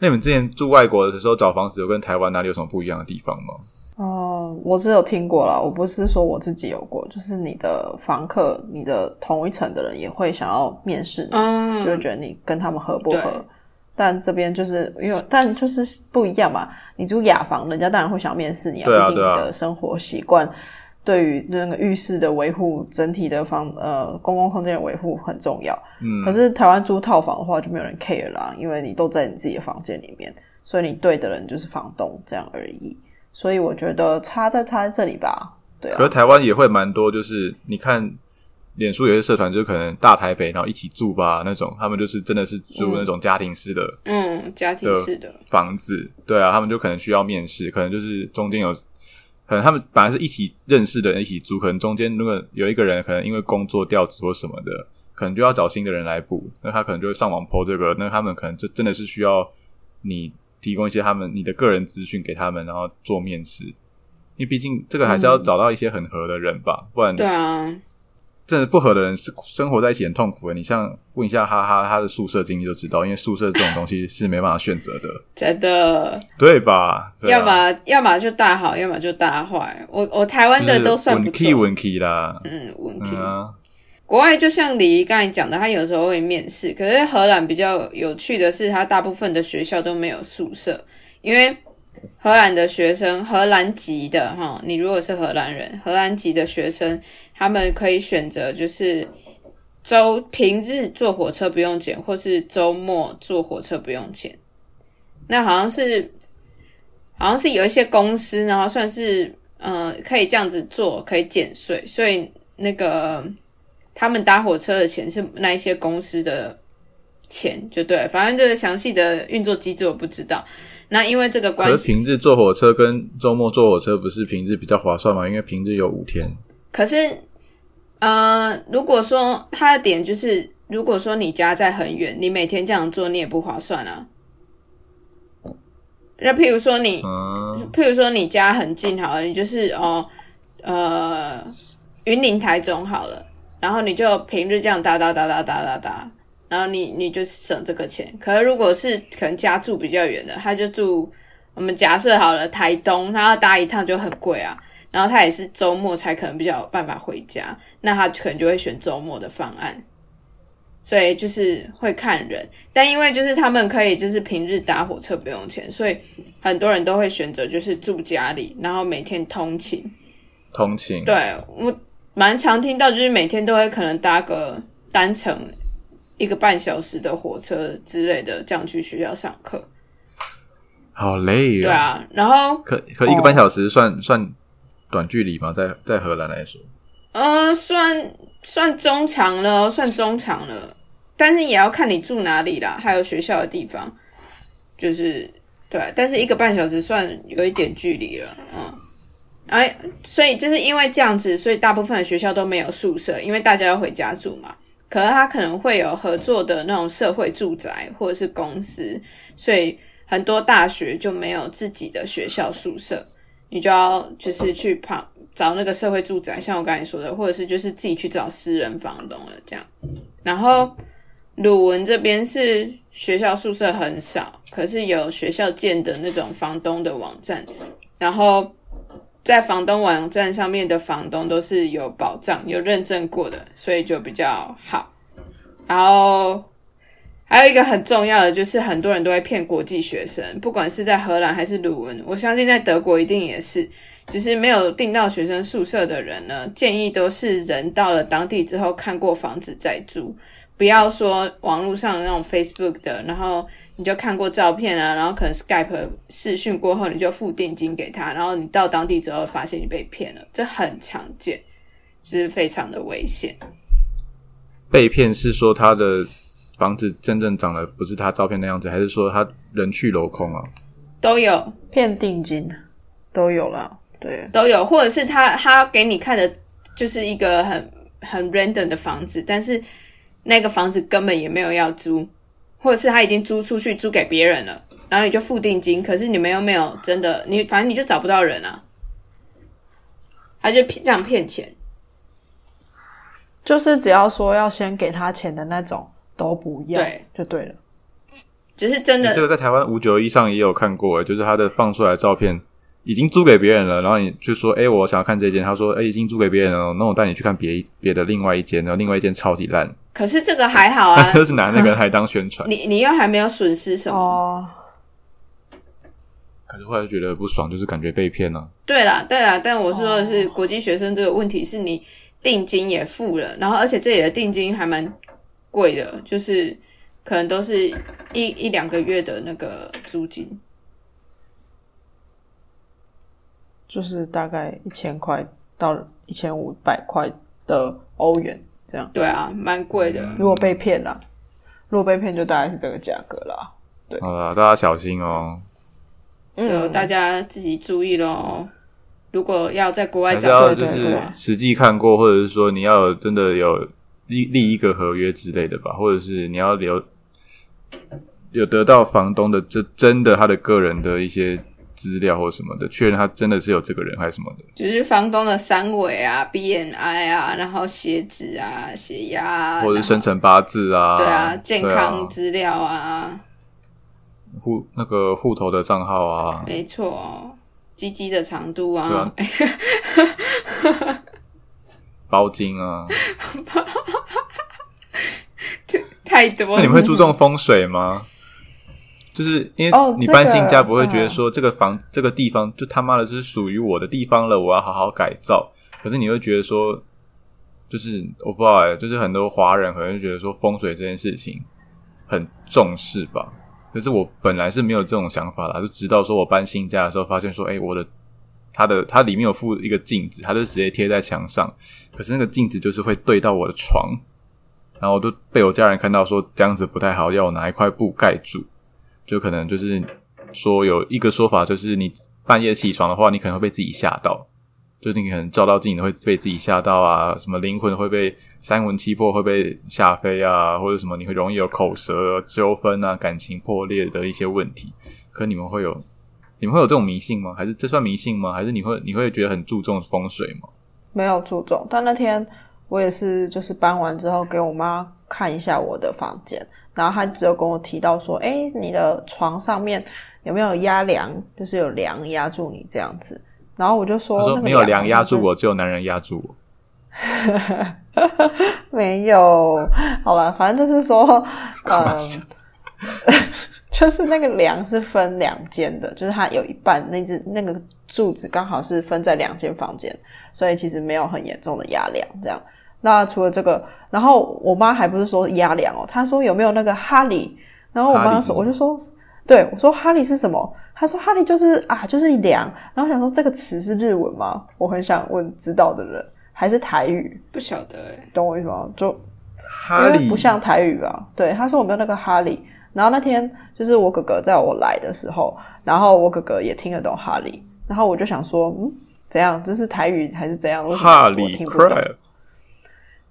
Speaker 3: 那你们之前住外国的时候找房子，有跟台湾哪里有什么不一样的地方吗？
Speaker 1: 哦，我只有听过啦，我不是说我自己有过，就是你的房客，你的同一层的人也会想要面试你，
Speaker 2: 嗯，
Speaker 1: 就会觉得你跟他们合不合。但这边就是因为，但就是不一样嘛。你住雅房，人家当然会想面试你啊，毕竟你的生活习惯对于那个浴室的维护、整体的房呃公共空间的维护很重要。
Speaker 3: 嗯
Speaker 1: 可是台湾租套房的话，就没有人 care 啦，因为你都在你自己的房间里面，所以你对的人就是房东这样而已。所以我觉得差在差在这里吧，对啊。
Speaker 3: 可是，台湾也会蛮多，就是你看脸书有些社团，就是可能大台北然后一起住吧那种，他们就是真的是租那种家庭式的
Speaker 2: 嗯，家庭式的，
Speaker 3: 房子，对啊，他们就可能需要面试，可能就是中间有，可能他们本来是一起认识的人一起租，可能中间如果有一个人可能因为工作调职或什么的，可能就要找新的人来补，那他可能就会上网 PO 这个，那他们可能就真的是需要你提供一些他们你的个人资讯给他们，然后做面试，因为毕竟这个还是要找到一些很合的人吧，不然
Speaker 2: 对啊，
Speaker 3: 真的不合的人是生活在一起很痛苦的。你像问一下哈哈他的宿舍经历就知道，因为宿舍这种东西是没办法选择的，
Speaker 2: 真的，
Speaker 3: 对吧？对啊
Speaker 2: 要么要么就大好，要么就大坏。我我台湾的都算不
Speaker 3: 稳 key
Speaker 2: 错，
Speaker 3: 稳 key 啦，
Speaker 2: 嗯，key。
Speaker 3: 啊，
Speaker 2: 国外就像李怡刚才讲的，他有时候会面试，可是荷兰比较有趣的是，他大部分的学校都没有宿舍，因为荷兰的学生，荷兰籍的哈，你如果是荷兰人，荷兰籍的学生，他们可以选择就是周平日坐火车不用钱，或是周末坐火车不用钱。那好像是好像是有一些公司，然后算是呃可以这样子做，可以减税，所以那个。他们搭火车的钱是那一些公司的钱，就对，反正这个详细的运作机制我不知道。那因为这个关系，
Speaker 3: 可是平日坐火车跟周末坐火车不是平日比较划算吗？因为平日有五天，
Speaker 2: 可是呃，如果说它的点就是，如果说你家在很远，你每天这样做你也不划算啊。那譬如说你，
Speaker 3: 嗯，
Speaker 2: 譬如说你家很近好了，你就是哦呃云林台中好了，然后你就平日这样搭搭搭搭搭搭搭，然后你你就省这个钱。可是如果是可能家住比较远的，他就住我们假设好了台东，他要搭一趟就很贵啊。然后他也是周末才可能比较有办法回家，那他可能就会选周末的方案。所以就是会看人，但因为就是他们可以就是平日搭火车不用钱，所以很多人都会选择就是住家里，然后每天通勤。
Speaker 3: 通勤，
Speaker 2: 对我蛮常听到，就是每天都会可能搭个单程一个半小时的火车之类的，这样去学校上课。
Speaker 3: 好累哦。
Speaker 2: 对啊，然后
Speaker 3: 可可一个半小时算、算短距离吗？在在荷兰来说，
Speaker 2: 呃，算算中长了，算中长了，但是也要看你住哪里啦，还有学校的地方，就是对，但是一个半小时算有一点距离了，嗯，哎，所以就是因为这样子，所以大部分的学校都没有宿舍，因为大家要回家住嘛。可是他可能会有合作的那种社会住宅或者是公司，所以很多大学就没有自己的学校宿舍，你就要就是去旁找那个社会住宅，像我刚才说的，或者是就是自己去找私人房东了这样。然后鲁文这边是学校宿舍很少，可是有学校建的那种房东的网站，然后在房东网站上面的房东都是有保障、有认证过的，所以就比较好。然后还有一个很重要的就是，很多人都会骗国际学生，不管是在荷兰还是鲁文，我相信在德国一定也是。就是没有订到学生宿舍的人呢，建议都是人到了当地之后看过房子再住，不要说网络上那种 Facebook 的，然后你就看过照片啊，然后可能 Skype 视讯过后你就付定金给他，然后你到当地之后发现你被骗了，这很常见，就是非常的危险。
Speaker 3: 被骗是说他的房子真正长得不是他照片那样子，还是说他人去楼空啊？
Speaker 2: 都有
Speaker 1: 骗定金都有了，对，
Speaker 2: 都有，或者是他他给你看的就是一个很很 random 的房子，但是那个房子根本也没有要租，或者是他已经租出去租给别人了，然后你就付定金，可是你们又没有真的，你反正你就找不到人啊，他就骗这样骗钱。
Speaker 1: 就是只要说要先给他钱的那种都不要，
Speaker 2: 对，
Speaker 1: 就对了。
Speaker 2: 只是真的
Speaker 3: 这个在台湾五九一上也有看过，就是他的放出来的照片已经租给别人了，然后你就说，哎、我想要看这间，他说，哎、已经租给别人了，那我带你去看别一别的另外一间，然后另外一间超级烂，
Speaker 2: 可是这个还好啊，
Speaker 3: 就是拿那个还当宣传，
Speaker 2: 你你又还没有损失什么。
Speaker 1: 哦，
Speaker 3: 可是后来就觉得不爽，就是感觉被骗了、
Speaker 2: 对啦，对啦，但我说的是国际学生这个问题，是你定金也付了，然后而且这里的定金还蛮贵的，就是可能都是一一两个月的那个租金。
Speaker 1: 就是大概一千块到一千五百块的欧元这样。
Speaker 2: 对啊，蛮贵的。
Speaker 1: 如果被骗了，如果被骗就大概是这个价格啦。
Speaker 3: 好了，大家小心哦，
Speaker 2: 就大家自己注意咯。如果要在国外找
Speaker 3: 就是
Speaker 1: 对对
Speaker 3: 实际看过，或者是说你要真的有立立一个合约之类的吧，或者是你要留有得到房东的这真的他的个人的一些资料或什么的，确认他真的是有这个人还是什么的。
Speaker 2: 就是房东的三围啊、BMI 啊，然后血脂啊、血压啊，
Speaker 3: 或者是生辰八字啊，
Speaker 2: 对啊，健康
Speaker 3: 啊
Speaker 2: 资料啊，
Speaker 3: 户那个户头的账号啊，
Speaker 2: 没错，鸡鸡的长度啊
Speaker 3: 包金啊。
Speaker 2: 太多了。
Speaker 3: 那你们会注重风水吗？就是因
Speaker 1: 哦
Speaker 3: 为你搬新家不会觉得说这个房、这个地方就他妈的就是属于我的地方了，我要好好改造。可是你会觉得说，就是我不知道哎、就是很多华人可能就觉得说风水这件事情很重视吧。可是我本来是没有这种想法啦，就直到说我搬新家的时候，发现说，哎、我的它的它里面有附一个镜子，它就直接贴在墙上，可是那个镜子就是会对到我的床，然后我都被我家人看到说这样子不太好，要我拿一块布盖住，就可能就是说有一个说法，就是你半夜起床的话，你可能会被自己吓到，就是你可能照到镜子会被自己吓到啊，什么灵魂会被三魂七魄会被吓飞啊，或者什么你会容易有口舌纠纷啊、感情破裂的一些问题。可你们会有你们会有这种迷信吗？还是这算迷信吗？还是你会你会觉得很注重风水吗？
Speaker 1: 没有注重，但那天我也是，就是搬完之后给我妈看一下我的房间，然后他只有跟我提到说，哎，你的床上面有没有压梁？就是有梁压住你这样子。然后我就说，
Speaker 3: 说没有梁压住我，只有男人压住我。
Speaker 1: 没有，好了，反正就是说，嗯，就是那个梁是分两间的，就是它有一半那只那个柱子刚好是分在两间房间，所以其实没有很严重的压梁这样。那除了这个，然后我妈还不是说压梁哦，她说有没有那个哈利？然后我妈说，我就说，对我说哈利是什么？她说哈利就是啊，就是梁。然后我想说这个词是日文吗？我很想问知道的人，还是台语？
Speaker 2: 不晓得哎，
Speaker 1: 懂我意思吗？就
Speaker 3: 哈利
Speaker 1: 因为不像台语啊。对，她说我没有那个哈利。然后那天就是我哥哥在我来的时候，然后我哥哥也听得懂哈利，然后我就想说，嗯，怎样？这是台语还是怎样？为什么我
Speaker 3: 哈利
Speaker 1: 听不懂？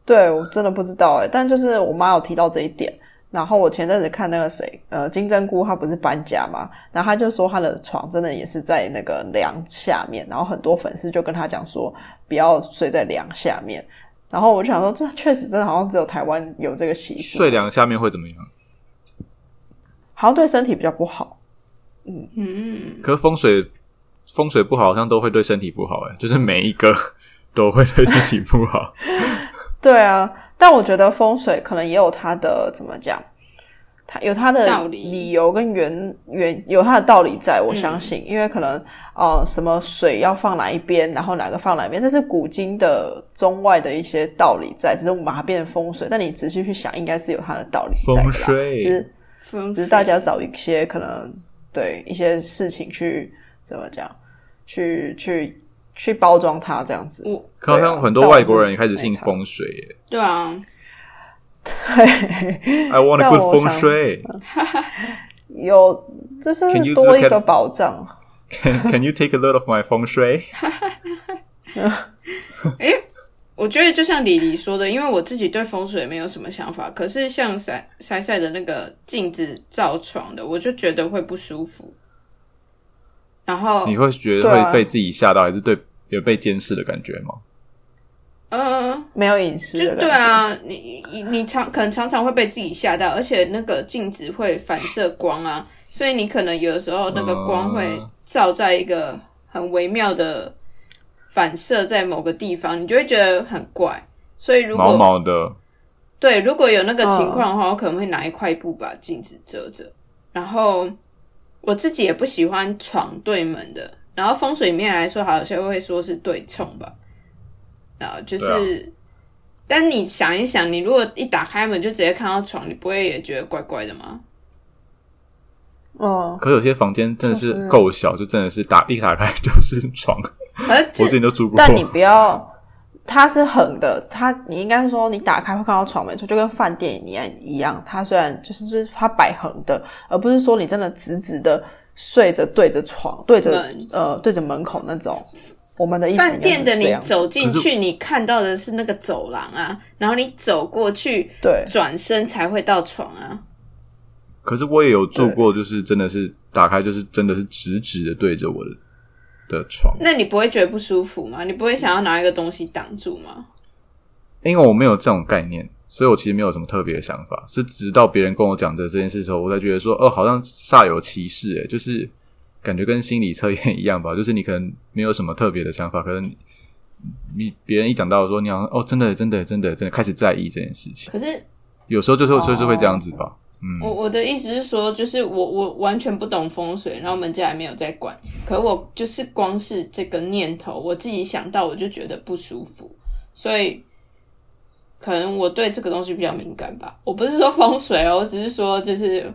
Speaker 1: 对我真的不知道哎，但就是我妈有提到这一点，然后我前阵子看那个谁，呃，金针菇他不是搬家嘛，然后他就说他的床真的也是在那个梁下面，然后很多粉丝就跟他讲说不要睡在梁下面，然后我就想说这确实真的好像只有台湾有这个习俗，
Speaker 3: 睡梁下面会怎么样？
Speaker 1: 好像对身体比较不好。
Speaker 2: 嗯，
Speaker 3: 可是风水风水不好，好像都会对身体不好，哎，就是每一个 都会对身体不好。
Speaker 1: 对啊，但我觉得风水可能也有它的怎么讲，它有它的
Speaker 2: 道理。
Speaker 1: 理由跟原原有它的道理在，我相信，因为可能呃什么水要放哪一边，然后哪个放哪一边，这是古今的中外的一些道理在，只是我们把它变成风水，但你仔细去想，应该是有它的道理在的啦。
Speaker 3: 风水。
Speaker 1: 只是只是大家找一些可能对一些事情去怎么讲，去去去包装它这样子。
Speaker 2: 我
Speaker 3: 可好像很多外国人也开始信风水耶
Speaker 2: 对啊，
Speaker 1: 对
Speaker 3: ，，I want a
Speaker 1: 但
Speaker 3: good 风水。
Speaker 1: 有这是多一个保障。
Speaker 3: Can Can you take a look of my 风水？
Speaker 2: 哎我觉得就像李黎说的，因为我自己对风水没有什么想法，可是像塞塞塞的那个镜子照床的，我就觉得会不舒服。然后，
Speaker 3: 你会觉得会被自己吓到，还是对有被监视的感觉吗？
Speaker 2: 呃，
Speaker 1: 没有隐私
Speaker 2: 就对，啊，你你你常可能常常会被自己吓到，而且那个镜子会反射光啊，所以你可能有的时候那个光会照在一个很微妙的反射在某个地方，你就会觉得很怪。所以如果
Speaker 3: 毛毛的，
Speaker 2: 对，如果有那个情况的话，我可能会拿一块布把镜子遮着。然后我自己也不喜欢床对门的，然后风水里面来说，好像会说是对冲吧。然后就是，
Speaker 3: 对
Speaker 2: 但你想一想，你如果一打开门就直接看到床，你不会也觉得怪怪的吗？
Speaker 1: 哦，
Speaker 3: 可有些房间真的是够小，就真的是打一打开就是床。
Speaker 2: 而
Speaker 3: 我之前都住过，
Speaker 1: 但你不要，它是横的，它你应该是说你打开会看到床没错，就跟饭店一样一样。它虽然就是就是它摆横的，而不是说你真的直直的睡着对着床，对着
Speaker 2: 门
Speaker 1: 呃对着门口那种。我们的意思
Speaker 2: 饭店的你走进去，你看到的是那个走廊啊，然后你走过去，
Speaker 1: 对
Speaker 2: 转身才会到床啊。
Speaker 3: 可是我也有住过，就是真的是打开就是真的是直直的对着我的的床，
Speaker 2: 那你不会觉得不舒服吗？你不会想要拿一个东西挡住吗？
Speaker 3: 因为我没有这种概念，所以我其实没有什么特别的想法。是直到别人跟我讲的这件事的时候，我才觉得说，哦，好像煞有其事，诶，就是感觉跟心理测验一样吧，就是你可能没有什么特别的想法，可能你你别人一讲到说你好像哦，真的真的真的真的开始在意这件事情，
Speaker 2: 可是
Speaker 3: 有时候就是就是会这样子吧。嗯，
Speaker 2: 我我的意思是说，就是我我完全不懂风水，然后我们家也没有在管，可我就是光是这个念头，我自己想到我就觉得不舒服，所以可能我对这个东西比较敏感吧。我不是说风水哦，我只是说就是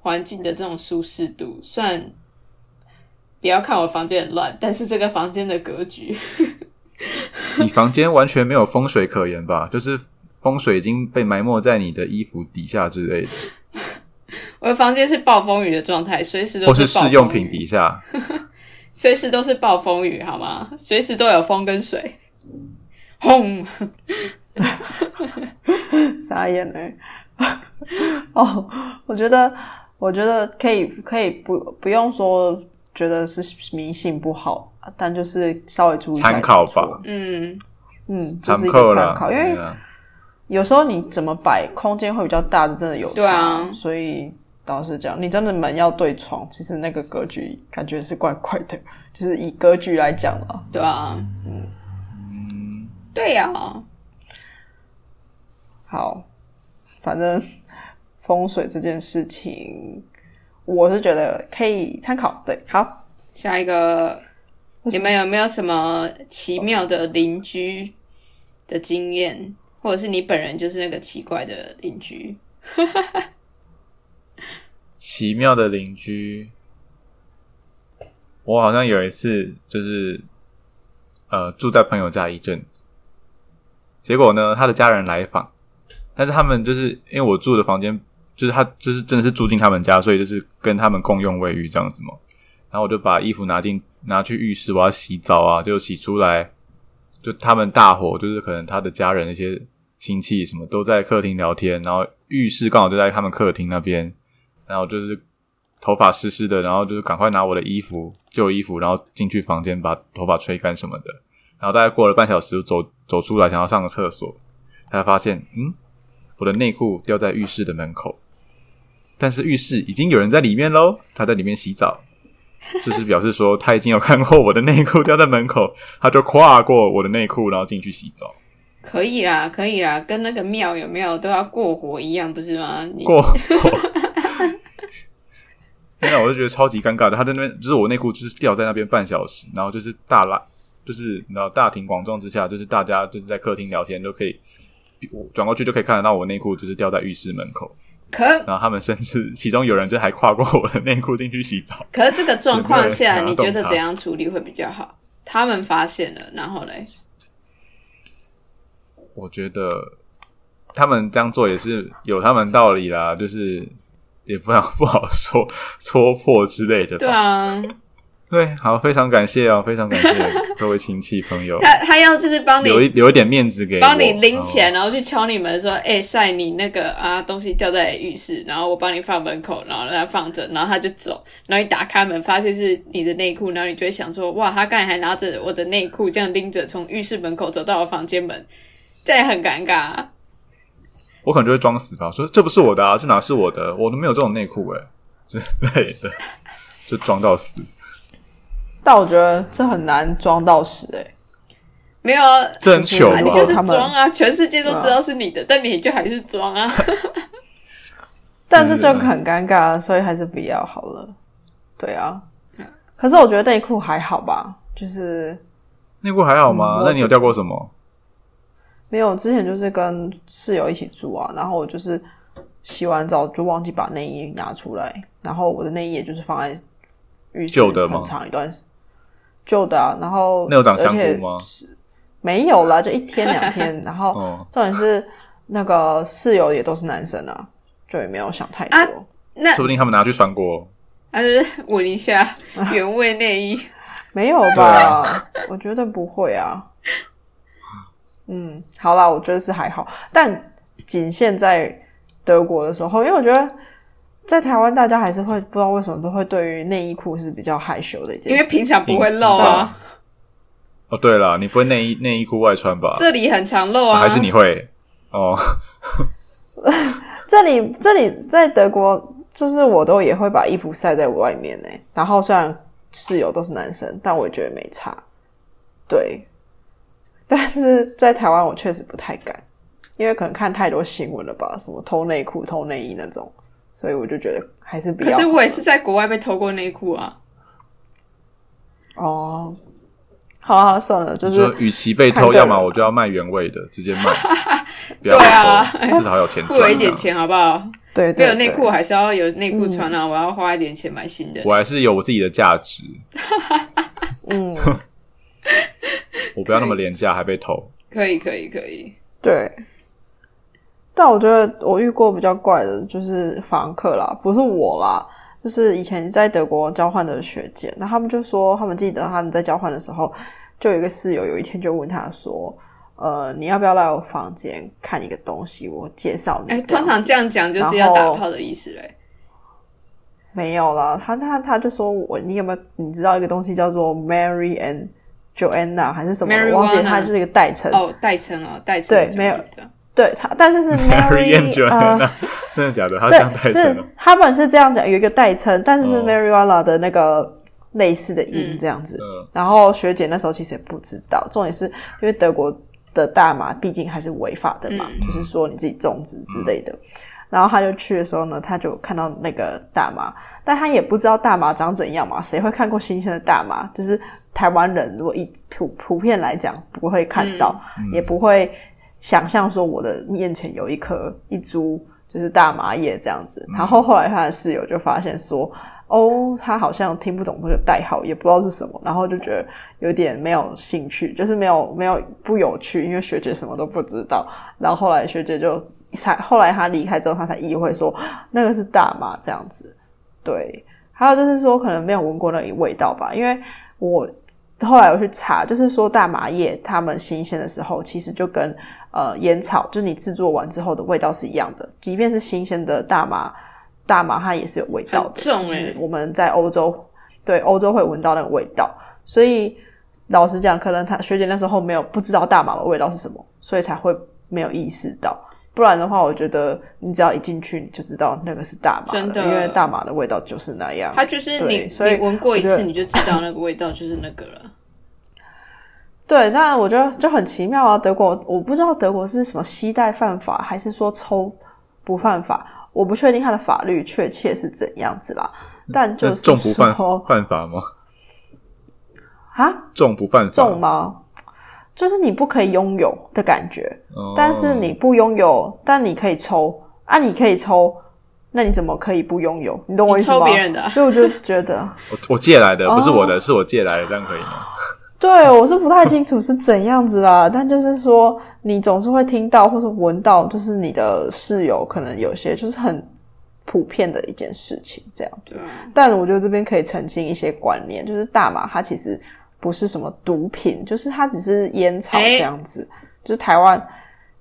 Speaker 2: 环境的这种舒适度，虽然不要看我房间很乱，但是这个房间的格局，
Speaker 3: 你房间完全没有风水可言吧？就是风水已经被埋没在你的衣服底下之类的，
Speaker 2: 我的房间是暴风雨的状态，随时都
Speaker 3: 或是
Speaker 2: 暴风雨
Speaker 3: 试用品底下。
Speaker 2: 随时都是暴风雨，好吗？随时都有风跟水，轰！
Speaker 1: 傻眼了、哦，我觉得，我觉得可以，可以不不用说觉得是迷信不好，但就是稍微注意一下
Speaker 3: 参考吧。
Speaker 2: 嗯，
Speaker 1: 嗯，就是个参考，因为有时候你怎么摆，空间会比较大，这真的有差。
Speaker 2: 对啊
Speaker 1: 所以倒是这样，你真的门要对床，其实那个格局感觉是怪怪的，就是以格局来讲啊。
Speaker 2: 对啊，嗯，对呀、
Speaker 1: 好，反正风水这件事情，我是觉得可以参考。对，好，
Speaker 2: 下一个，你们有没有什么奇妙的邻居的经验，或者是你本人就是那个奇怪的邻居？
Speaker 3: 奇妙的邻居，我好像有一次就是呃住在朋友家一阵子，结果呢他的家人来访，但是他们就是因为我住的房间就是他就是真的是住进他们家，所以就是跟他们共用卫浴这样子嘛。然后我就把衣服拿进拿去浴室，我要洗澡啊，就洗出来，就他们大伙，就是可能他的家人一些亲戚什么都在客厅聊天，然后浴室刚好就在他们客厅那边，然后就是头发湿湿的，然后就是赶快拿我的衣服旧衣服，然后进去房间把头发吹干什么的，然后大概过了半小时走走出来想要上个厕所，才发现嗯，我的内裤掉在浴室的门口，但是浴室已经有人在里面喽，他在里面洗澡。就是表示说他已经有看过我的内裤掉在门口，他就跨过我的内裤，然后进去洗澡。
Speaker 2: 可以啦，可以啦，跟那个庙有没有都要过火一样，不是吗？你
Speaker 3: 过火，天哪！我就觉得超级尴尬的。他在那边，就是我内裤就是掉在那边半小时，然后就是大拉，就是你知道大庭广众之下，就是大家就是在客厅聊天都可以，我转过去就可以看得到我内裤就是掉在浴室门口。
Speaker 2: 可
Speaker 3: 然后他们甚至其中有人就还跨过我的内裤进去洗澡。
Speaker 2: 可是这个状况下，你觉得怎样处理会比较好？他们发现了，然后嘞，
Speaker 3: 我觉得他们这样做也是有他们道理啦，就是也不想不好说 戳破之类的吧。
Speaker 2: 对啊，
Speaker 3: 对，好，非常感谢哦，非常感谢各位亲戚朋友，
Speaker 2: 他他要就是帮
Speaker 3: 留一
Speaker 2: 你
Speaker 3: 留一点面子给我，
Speaker 2: 帮你拎起来，
Speaker 3: 哦
Speaker 2: 然后去敲你们说，哎、晒你那个啊东西掉在浴室，然后我帮你放门口，然后让他放着，然后他就走，然后你打开门发现是你的内裤，然后你就会想说，哇，他刚才还拿着我的内裤这样拎着从浴室门口走到我房间门，这也很尴尬、啊。
Speaker 3: 我可能就会装死吧，说这不是我的啊，这哪是我的？我都没有这种内裤诶 之类的，就装到死。
Speaker 1: 但我觉得这很难装到死哎、
Speaker 2: 没有啊，
Speaker 3: 这很糗
Speaker 2: 你就是装啊，全世界都知道是你的，但你就还是装啊。
Speaker 1: 但这就很尴尬，所以还是不要好了。对啊，可是我觉得内裤还好吧，就是
Speaker 3: 内裤还好吗？
Speaker 1: 嗯
Speaker 3: 那你有掉过什么？
Speaker 1: 没有之前就是跟室友一起住啊，然后我就是洗完澡就忘记把内衣拿出来，然后我的内衣也就是放在浴室
Speaker 3: 旧的吗
Speaker 1: 很长一段时旧的啊，然后
Speaker 3: 那有长香
Speaker 1: 而且
Speaker 3: 菇吗？
Speaker 1: 没有啦，就一天两天，然后
Speaker 3: 哦，
Speaker 1: 重点是那个室友也都是男生啊，就也没有想太多。
Speaker 2: 啊那
Speaker 3: 说不定他们拿去穿过。
Speaker 2: 还是闻一下原味内衣。
Speaker 1: 没有吧？我觉得不会啊。嗯，好啦，我觉得是还好，但仅限在德国的时候，因为我觉得在台湾大家还是会不知道为什么都会对于内衣裤是比较害羞的一件事，
Speaker 2: 因为平常不会露啊，
Speaker 3: 哦，对了，你不会内衣内衣裤外穿吧？
Speaker 2: 这里很常露啊。
Speaker 3: 还是你会？哦，
Speaker 1: 这里这里在德国，就是我都也会把衣服晒在外面呢。然后虽然室友都是男生，但我也觉得没差。对，但是在台湾我确实不太敢，因为可能看太多新闻了吧，什么偷内裤、偷内衣那种，所以我就觉得还是比较。
Speaker 2: 可是我也是在国外被偷过内裤啊。
Speaker 1: 哦，好了好了，算了，就是
Speaker 3: 与其被偷，要么我就要卖原味的，直接卖，不要
Speaker 2: 对啊，
Speaker 3: 至少有钱赚。
Speaker 2: 付我一点，钱好不好？
Speaker 1: 对对
Speaker 2: 有内裤还是要有内裤穿啊！我要花一点钱买新的。
Speaker 3: 我还是有我自己的价值，
Speaker 1: 嗯，
Speaker 3: 我不要那么廉价还被偷。
Speaker 2: 可以可以可以。
Speaker 1: 对。但我觉得我遇过比较怪的就是房客啦，不是我啦，就是以前在德国交换的学姐，那他们就说他们记得他们在交换的时候，就有一个室友有一天就问他说：“呃，你要不要来我房间看一个东西？我介绍你。”
Speaker 2: 哎，通常这样讲就是要打炮的意思嘞。
Speaker 1: 没有啦，他他他就说我你有没有你知道一个东西叫做 Mary and Joanna 还是什么我忘记了它就是一个代称。
Speaker 2: 哦，代称哦，代称就
Speaker 1: 对没有对，他但是是
Speaker 3: Mary and
Speaker 1: Mary 呃
Speaker 3: Joanna，真的假的？他这样
Speaker 1: 对，是
Speaker 3: 了。
Speaker 1: 他们是这样讲，有一个代称，但是是
Speaker 3: 哦
Speaker 1: marijuana 的那个类似的音
Speaker 2: 嗯
Speaker 1: 这样子。
Speaker 3: 嗯
Speaker 1: 然后学姐那时候其实也不知道，重点是因为德国的大麻毕竟还是违法的嘛，
Speaker 2: 嗯
Speaker 1: 就是说你自己种植之类的。然后他就去的时候呢，他就看到那个大麻，但他也不知道大麻长怎样嘛，谁会看过新鲜的大麻？就是台湾人如果一普普遍来讲不会看到，也不会想象说我的面前有一颗一株就是大麻叶这样子。然后后来他的室友就发现说，哦，他好像听不懂这个代号，也不知道是什么，然后就觉得有点没有兴趣，就是没有没有不有趣，因为学姐什么都不知道。然后后来学姐就才后来他离开之后，他才意会说那个是大麻这样子。对，还有就是说可能没有闻过那个味道吧，因为我后来我去查，就是说大麻叶它们新鲜的时候，其实就跟呃烟草，就是你制作完之后的味道是一样的。即便是新鲜的大麻，大麻它也是有味道的，
Speaker 2: 很重
Speaker 1: 就是
Speaker 2: 欸
Speaker 1: 我们在欧洲，对欧洲会闻到那个味道。所以老实讲，可能他学姐那时候没有不知道大麻的味道是什么，所以才会没有意识到。不然的话，我觉得你只要一进去，你就知道那个是大麻，
Speaker 2: 真的
Speaker 1: 因为大麻的味道就是那样。
Speaker 2: 它就是你
Speaker 1: 所以
Speaker 2: 你闻过一次，你就知道那个味道就是那个了。
Speaker 1: 对，那我觉得就很奇妙啊。德国我不知道德国是什么吸带犯法，还是说抽不犯法，我不确定它的法律确切是怎样子啦。但就是
Speaker 3: 重不犯犯法吗？
Speaker 1: 啊，
Speaker 3: 重不犯法？
Speaker 1: 重吗？就是你不可以拥有的感觉，
Speaker 3: 哦
Speaker 1: 但是你不拥有，但你可以抽啊，你可以抽，那你怎么可以不拥有？你懂我意思吗？
Speaker 2: 抽别人的啊
Speaker 1: 所以我就觉得，
Speaker 3: 我我借来的，不是
Speaker 1: 哦
Speaker 3: 我的，是我借来的，这样可以吗？
Speaker 1: 对我是不太清楚是怎样子啦，但就是说，你总是会听到或是闻到，就是你的室友可能有些就是很普遍的一件事情这样子。但我觉得这边可以澄清一些观念，就是大麻它其实不是什么毒品，就是它只是烟草
Speaker 2: 诶
Speaker 1: 这样子。就是台湾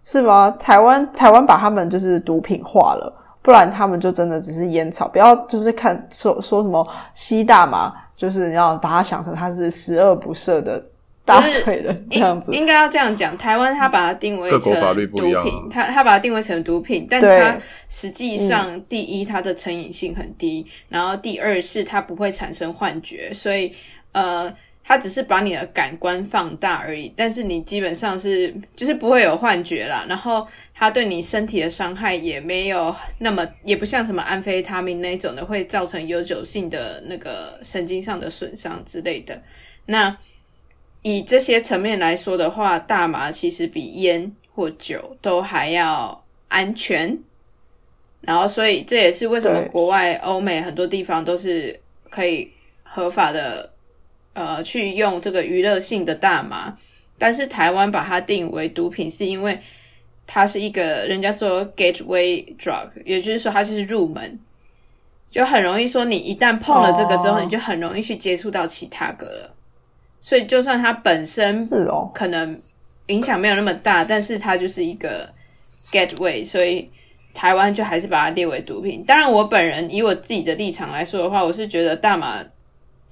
Speaker 1: 是吗？台湾台湾把他们就是毒品化了，不然他们就真的只是烟草。不要就是看说说什么吸大麻，就是你要把它想成它是十恶不赦的大罪人这样子。
Speaker 2: 应应该要这样讲，台湾他把它定位成毒品，它它把它定位成毒品，但
Speaker 1: 对
Speaker 2: 它实际上第一它的成瘾性很低，然后第二是它不会产生幻觉，所以呃。它只是把你的感官放大而已，但是你基本上是就是不会有幻觉啦。然后它对你身体的伤害也没有那么，也不像什么安非他命那种的会造成永久性的那个神经上的损伤之类的。那以这些层面来说的话，大麻其实比烟或酒都还要安全。然后，所以这也是为什么国外欧美很多地方都是可以合法的，呃，去用这个娱乐性的大麻。但是台湾把它定为毒品，是因为它是一个人家说 gateway drug，也就是说它就是入门，就很容易说你一旦碰了这个之后，
Speaker 1: 哦
Speaker 2: 你就很容易去接触到其他个了。所以就算它本身
Speaker 1: 是哦，
Speaker 2: 可能影响没有那么大，但是它就是一个 gateway，所以台湾就还是把它列为毒品。当然，我本人以我自己的立场来说的话，我是觉得大麻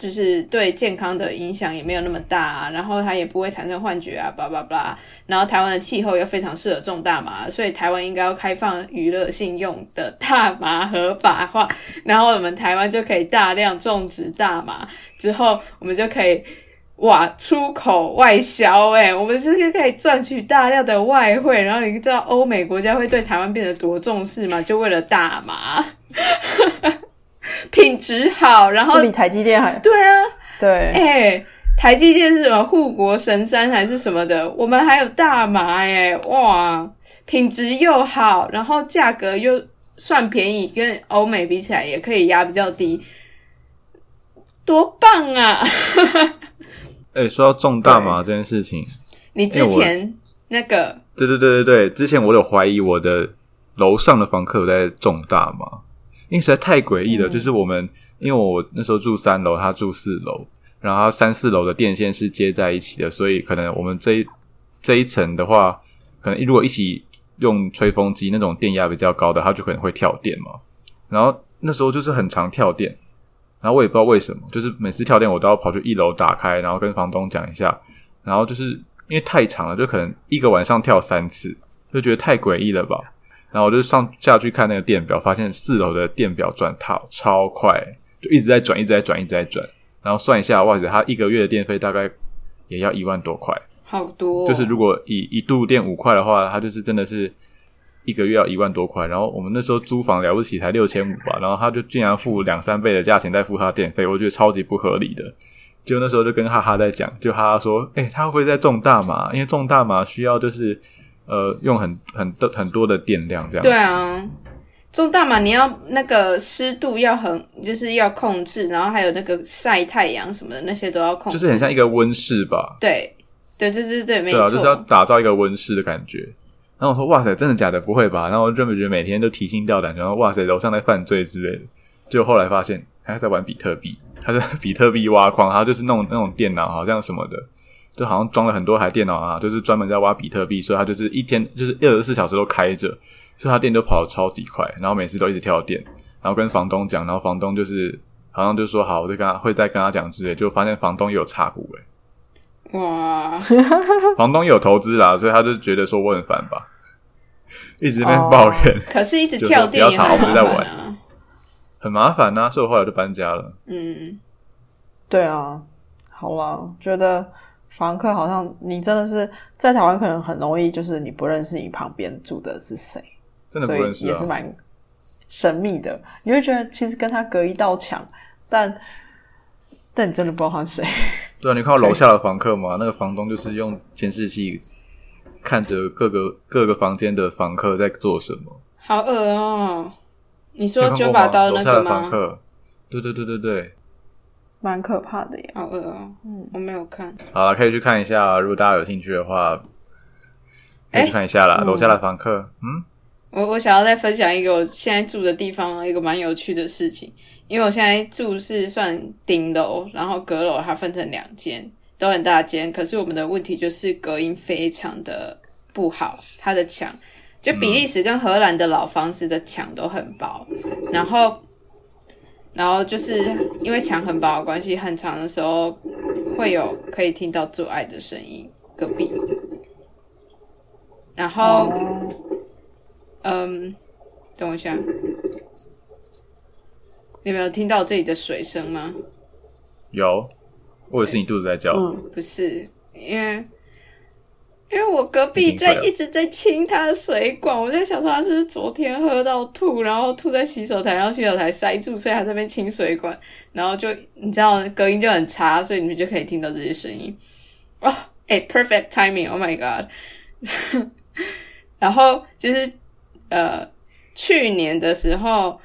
Speaker 2: 就是对健康的影响也没有那么大、然后它也不会产生幻觉啊，叭叭叭。然后台湾的气候又非常适合种大麻，所以台湾应该要开放娱乐性用的大麻合法化，然后我们台湾就可以大量种植大麻，之后我们就可以。哇，出口外销哎，我们就是可以赚取大量的外汇，然后你知道欧美国家会对台湾变得多重视吗？就为了大麻，品质好，然后
Speaker 1: 比台积电还
Speaker 2: 对啊，
Speaker 1: 对。
Speaker 2: 哎、台积电是什么护国神山还是什么的？我们还有大麻哎，哇，品质又好，然后价格又算便宜，跟欧美比起来也可以压比较低，多棒啊！
Speaker 3: 哎、说到种大麻这件事情，
Speaker 2: 你之前那个
Speaker 3: 对对对对对，之前我有怀疑我的楼上的房客有在种大麻，因为实在太诡异了。就是我们因为我那时候住三楼，他住四楼，然后他三四楼的电线是接在一起的，所以可能我们这一这一层的话，可能如果一起用吹风机那种电压比较高的，它就可能会跳电嘛。然后那时候就是很常跳电，然后我也不知道为什么，就是每次跳电我都要跑去一楼打开，然后跟房东讲一下，然后就是因为太长了，就可能一个晚上跳三次，就觉得太诡异了吧。然后我就上下去看那个电表，发现四楼的电表转套超快，就一直在转，一直在转，一直在转。然后算一下，哇塞，他一个月的电费大概也要一万多块。
Speaker 2: 好多哦、
Speaker 3: 就是如果以一度电五块的话，他就是真的是一个月要一万多块。然后我们那时候租房了不起才六千五吧，然后他就竟然付两三倍的价钱在付他的电费，我觉得超级不合理的。就那时候就跟哈哈在讲，就哈哈说，哎、他会不会在种大麻？因为种大麻需要就是呃用很很多很多的电量这样。
Speaker 2: 对啊，种大麻你要那个湿度要很，就是要控制，然后还有那个晒太阳什么的那些都要控制，
Speaker 3: 就是很像一个温室吧。
Speaker 2: 对对对对对，没错，
Speaker 3: 啊，就是要打造一个温室的感觉。然后我说：“哇塞，真的假的？不会吧？”然后我就觉得每天都提心吊胆，然后哇塞，楼上在犯罪之类的。就后来发现他在玩比特币，他在比特币挖矿，他就是弄那种电脑，好像什么的，就好像装了很多台电脑啊，就是专门在挖比特币，所以他就是一天就是二十四小时都开着，所以他电都跑得超级快，然后每次都一直跳电，然后跟房东讲，然后房东就是好像就说好，我就跟他会再跟他讲之类，就发现房东也有插股诶、
Speaker 2: 哇，
Speaker 3: 房东也有投资啦，所以他就觉得说我很烦吧，一直在抱怨。
Speaker 2: 可是一直跳电也
Speaker 3: 不要吵
Speaker 2: 很麻
Speaker 3: 我就在玩。很麻烦呐、所以我后来就搬家了。
Speaker 2: 嗯，
Speaker 1: 对啊，好啦，觉得房客好像你真的是在台湾可能很容易，就是你不认识你旁边住的是谁，
Speaker 3: 真的不
Speaker 1: 所以
Speaker 3: 认识啊！
Speaker 1: 也是蛮神秘的。你会觉得其实跟他隔一道墙，但但你真的不知道他是谁。
Speaker 3: 对啊，你看到楼下的房客吗？那个房东就是用监视器看着各个各个房间的房客在做什么。
Speaker 2: 好恶哦、你
Speaker 3: 你
Speaker 2: 说九把刀那个
Speaker 3: 楼下的房
Speaker 2: 吗？
Speaker 3: 客，对对对对对。
Speaker 1: 蛮可怕的耶。
Speaker 2: 好饿哦、嗯，我没有看。
Speaker 3: 好了，可以去看一下，如果大家有兴趣的话，可以看一下啦。楼下的房客，嗯，
Speaker 2: 我我想要再分享一个我现在住的地方一个蛮有趣的事情，因为我现在住是算顶楼，然后阁楼它分成两间，都很大间，可是我们的问题就是隔音非常的不好，它的墙就比利时跟荷兰的老房子的墙都很薄，然后然后就是因为墙很薄的关系，很长的时候会有可以听到做爱的声音，隔壁，然后。嗯，等我一下，你们有听到这里的水声吗？
Speaker 3: 有，或者是你肚子在叫，
Speaker 1: 嗯，
Speaker 2: 不是，因为因为我隔壁在一直在清他的水管，我在想说他是不是昨天喝到吐，然后吐在洗手台，然后洗手台塞住，所以他在那边清水管，然后就你知道隔音就很差，所以你们就可以听到这些声音。哦，哎、p e r f e c t timing！Oh my god！然后就是呃，去年的时候。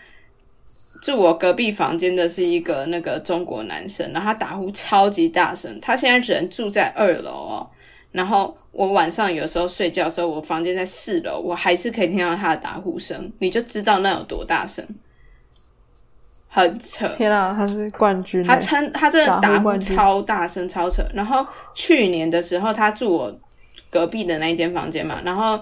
Speaker 2: 住我隔壁房间的是一个那个中国男生，然后他打呼超级大声。他现在只能住在二楼哦，然后我晚上有时候睡觉的时候，我房间在四楼，我还是可以听到他的打呼声，你就知道那有多大声，很扯。
Speaker 1: 天啊，他是冠军耶。
Speaker 2: 他称，他真的
Speaker 1: 打呼
Speaker 2: 超大声，超扯。然后去年的时候，他住我隔壁的那一间房间嘛，然后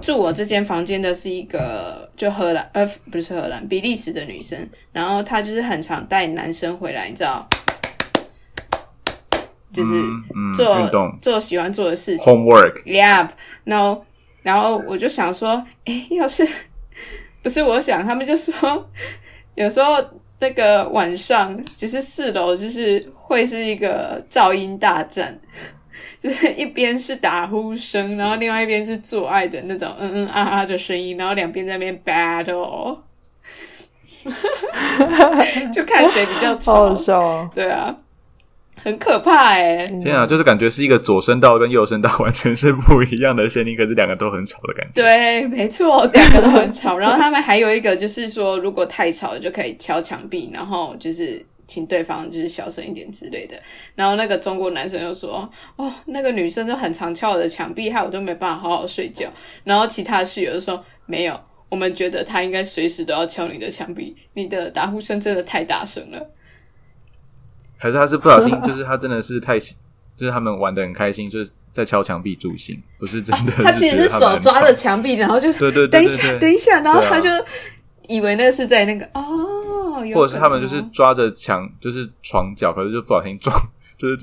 Speaker 2: 住我这间房间的是一个就荷兰呃不是荷兰比利时的女生，然后她就是很常带男生回来，你知道，就是
Speaker 3: 嗯嗯，
Speaker 2: 做、做喜欢做的事情。homework，Yep，然后然后我就想说，哎，要是不是我想，他们就说有时候那个晚上就是四楼就是会是一个噪音大战，就是一边是打呼声，然后另外一边是做爱的那种嗯嗯啊啊的声音，然后两边在那边 battle，就看谁比较
Speaker 1: 好
Speaker 2: 吵
Speaker 1: 好。笑哦。
Speaker 2: 对啊，很可怕哎、
Speaker 3: 天啊，就是感觉是一个左声道跟右声道完全是不一样的声音，可是两个都很吵的感觉。
Speaker 2: 对，没错，两个都很吵。然后他们还有一个就是说，如果太吵了就可以敲墙壁，然后就是请对方就是小声一点之类的。然后那个中国男生就说：“哦，那个女生就很常敲我的墙壁，害我都没办法好好睡觉。”然后其他室友就说：“没有，我们觉得他应该随时都要敲你的墙壁，你的打呼声真的太大声了。
Speaker 3: 还是他是不小心，就是他真的是太，就是他们玩的很开心，就是在敲墙壁助兴，不是真的。
Speaker 2: 他其实是手抓着墙壁，然后就
Speaker 3: 对对对
Speaker 2: 等一下，等一下，然后他就以为那是在那个哦，有
Speaker 3: 或者是他们就是抓着墙，就是床角，可是就不小心撞，就是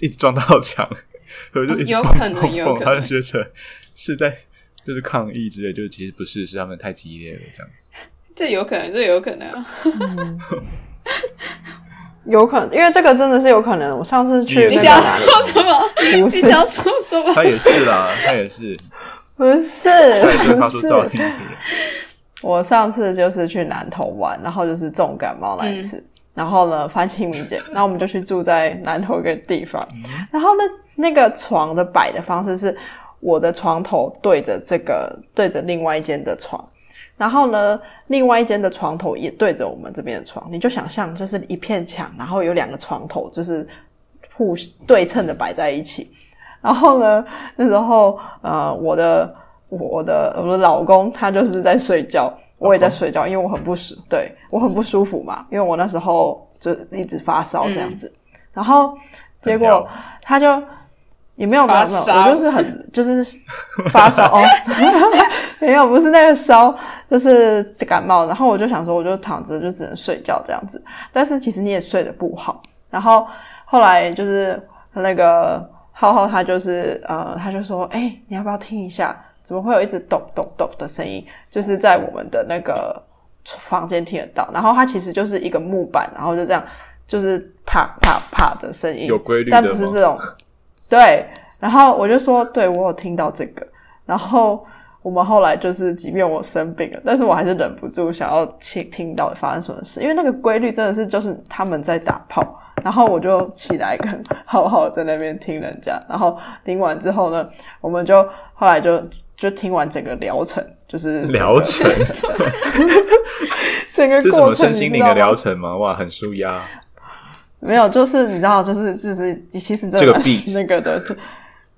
Speaker 3: 一直撞到墙，所以就一直
Speaker 2: 有
Speaker 3: 蹦
Speaker 2: 可能有可能
Speaker 3: 他就觉得是在就是抗议之类，就是其实不是，是他们太激烈了这样子。
Speaker 2: 这有可能，这有可能啊。
Speaker 1: 有可能，因为这个真的是有可能。我上次去
Speaker 3: 你
Speaker 2: 你想？说什么？
Speaker 1: 不是
Speaker 2: 你想要说什么？
Speaker 3: 他也是啦，他也是，
Speaker 1: 不是，
Speaker 3: 他也是发出
Speaker 1: 不
Speaker 3: 噪音
Speaker 1: 是。我上次就是去南投玩，然后就是重感冒那一次，然后呢翻清明节，然后我们就去住在南头一个地方，然后呢那个床的摆的方式是我的床头对着这个对着另外一间的床，然后呢另外一间的床头也对着我们这边的床，你就想象就是一片墙，然后有两个床头就是互对称的摆在一起，然后呢那时候呃我的。我的我的老公他就是在睡觉，我也在睡觉，因为我很不舒，对我很不舒服嘛，因为我那时候就一直发烧这样子，然后结果他就也没有没有没有，
Speaker 2: 发烧。
Speaker 1: 我就是很就是发烧哦，没有不是那个烧，就是感冒，然后我就想说，我就躺着就只能睡觉这样子，但是其实你也睡得不好，然后后来就是那个浩浩他就是呃，他就说，哎、你要不要听一下？怎么会有一直咚咚咚的声音？就是在我们的那个房间听得到，然后它其实就是一个木板，然后就这样，就是啪啪啪的声音，
Speaker 3: 有规律
Speaker 1: 但不是
Speaker 3: 吗
Speaker 1: 这种，对。然后我就说，对我有听到这个，然后我们后来就是，即便我生病了，但是我还是忍不住想要听听到底发生什么事，因为那个规律真的是就是他们在打炮，然后我就起来跟浩浩在那边听人家，然后听完之后呢，我们就后来就就听完整个疗程，就是
Speaker 3: 疗程，
Speaker 1: 整个
Speaker 3: 这是什么身心灵的疗
Speaker 1: 程？
Speaker 3: 程吗？哇，很舒压。
Speaker 1: 没有，就是你知道，就是就是其实真的
Speaker 3: 这个
Speaker 1: 那个的，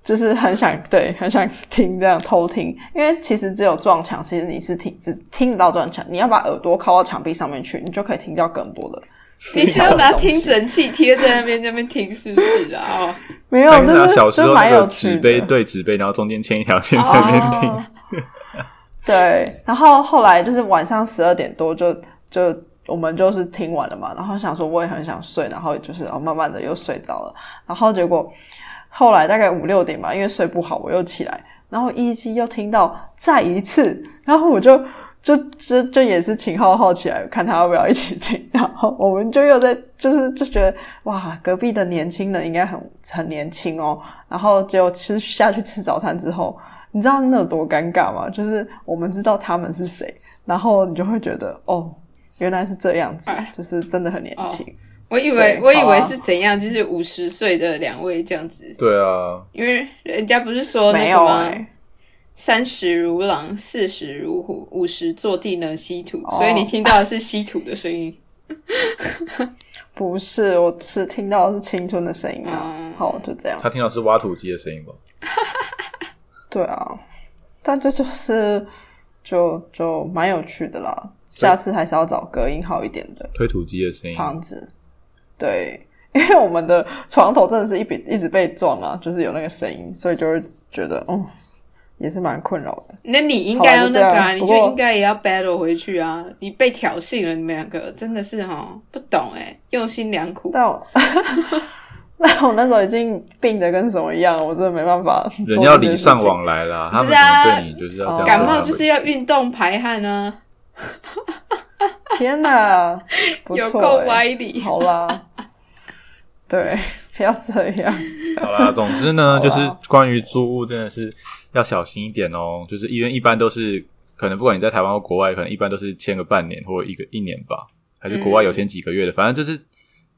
Speaker 1: 就就是很想对，很想听这样偷听，因为其实只有撞墙，其实你是听只听得到撞墙，你要把耳朵靠到墙壁上面去，你就可以听到更多的。
Speaker 2: 你是要拿听诊器贴在那边那边听是不是 啊？哦，
Speaker 1: 没有，那
Speaker 3: 小时候
Speaker 1: 就蛮
Speaker 3: 那个纸
Speaker 1: 有趣的。
Speaker 3: 杯对纸杯，然后中间牵一条线在那边听。
Speaker 1: 哦对，然后后来就是晚上十二点多就就我们就是听完了嘛，然后想说我也很想睡，然后就是哦慢慢的又睡着了，然后结果后来大概五六点吧，因为睡不好我又起来，然后依稀又听到再一次，然后我就 就就就也是请浩浩起来看他要不要一起听，然后我们就又在就是就觉得哇隔壁的年轻人应该很很年轻哦，然后结果吃下去吃早餐之后。你知道那有多尴尬吗？就是我们知道他们是谁，然后你就会觉得哦，原来是这样子
Speaker 2: 哎，
Speaker 1: 就是真的很年轻。
Speaker 2: 我以为我以为是怎样，就是五十岁的两位这样子，
Speaker 3: 对啊，
Speaker 2: 因为人家不是说那
Speaker 1: 没
Speaker 2: 个吗？
Speaker 1: 有哎、
Speaker 2: 三十如狼，四十如虎，五十坐地能吸土，
Speaker 1: 哦
Speaker 2: 所以你听到的是吸土的声音。
Speaker 1: 不是，我是听到的是青春的声音啊。
Speaker 2: 嗯
Speaker 1: 好，就这样。
Speaker 3: 他听到是挖土机的声音吧？
Speaker 1: 对啊，但这就是就就蛮有趣的啦。下次还是要找隔音好一点的
Speaker 3: 推土机的声音。
Speaker 1: 房子。对，因为我们的床头真的是一笔一直被撞啊，就是有那个声音，所以就会觉得嗯，也是蛮困扰的。
Speaker 2: 那你应该要那个啊，你就应该也要 battle 回去啊！你被挑衅了，你们两个真的是哈不懂哎、用心良苦。
Speaker 1: 但我 那我那时候已经病的跟什么一样，我真的没办法。
Speaker 3: 人要礼尚。往来啦，他们
Speaker 2: 不是啊
Speaker 3: 对你就是要这样。
Speaker 2: 感冒就是要运动排汗啊，
Speaker 1: 天哪，不错、
Speaker 2: 有够
Speaker 1: 欸，
Speaker 2: 歪理。
Speaker 1: 好啦，对，不要这样。
Speaker 3: 好啦，总之呢，就是关于租屋真的是要小心一点哦。就是因为一般都是可能不管你在台湾或国外，可能一般都是签个半年或一个一年吧，还是国外有签几个月的，反正就是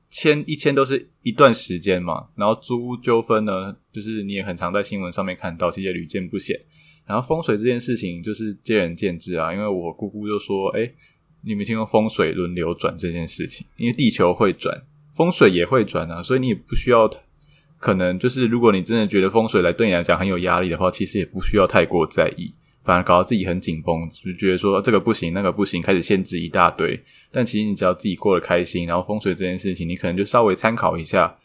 Speaker 3: 签一签都是一段时间嘛。然后租屋纠纷呢，就是你也很常在新闻上面看到，其实也屡见不鲜。然后风水这件事情就是见仁见智啊，因为我姑姑就说：“哎，你有没有听过风水轮流转这件事情？因为地球会转，风水也会转啊，所以你也不需要可能就是，如果你真的觉得风水来对你来讲很有压力的话，其实也不需要太过在意，反而搞得自己很紧绷，就觉得说这个不行，那个不行，开始限制一大堆。但其实你只要自己过得开心，然后风水这件事情，你可能就稍微参考一下。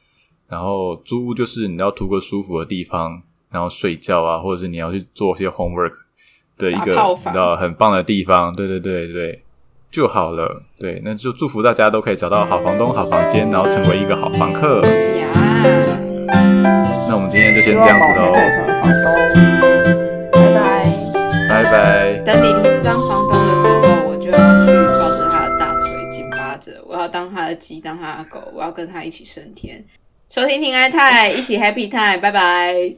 Speaker 3: 然后租屋就是你要图个舒服的地方，然后睡觉啊，或者是你要去做一些 homework 的一个很棒的地方，对对对对，就好了。对，那就祝福大家都可以找到好房东、好房间，然后成为一个好房客。
Speaker 2: 呀，
Speaker 3: 那我们今天就先
Speaker 1: 希
Speaker 3: 这样子喽。
Speaker 1: 拜拜。
Speaker 3: 拜拜。
Speaker 2: 等你听当房东的时候，我就要去抱着他的大腿紧扒着，我要当他的鸡，当他的狗，我要跟他一起升天。收听听爱泰，一起 Happy Time，拜拜。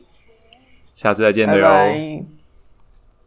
Speaker 3: 下次再见
Speaker 1: 拜。拜。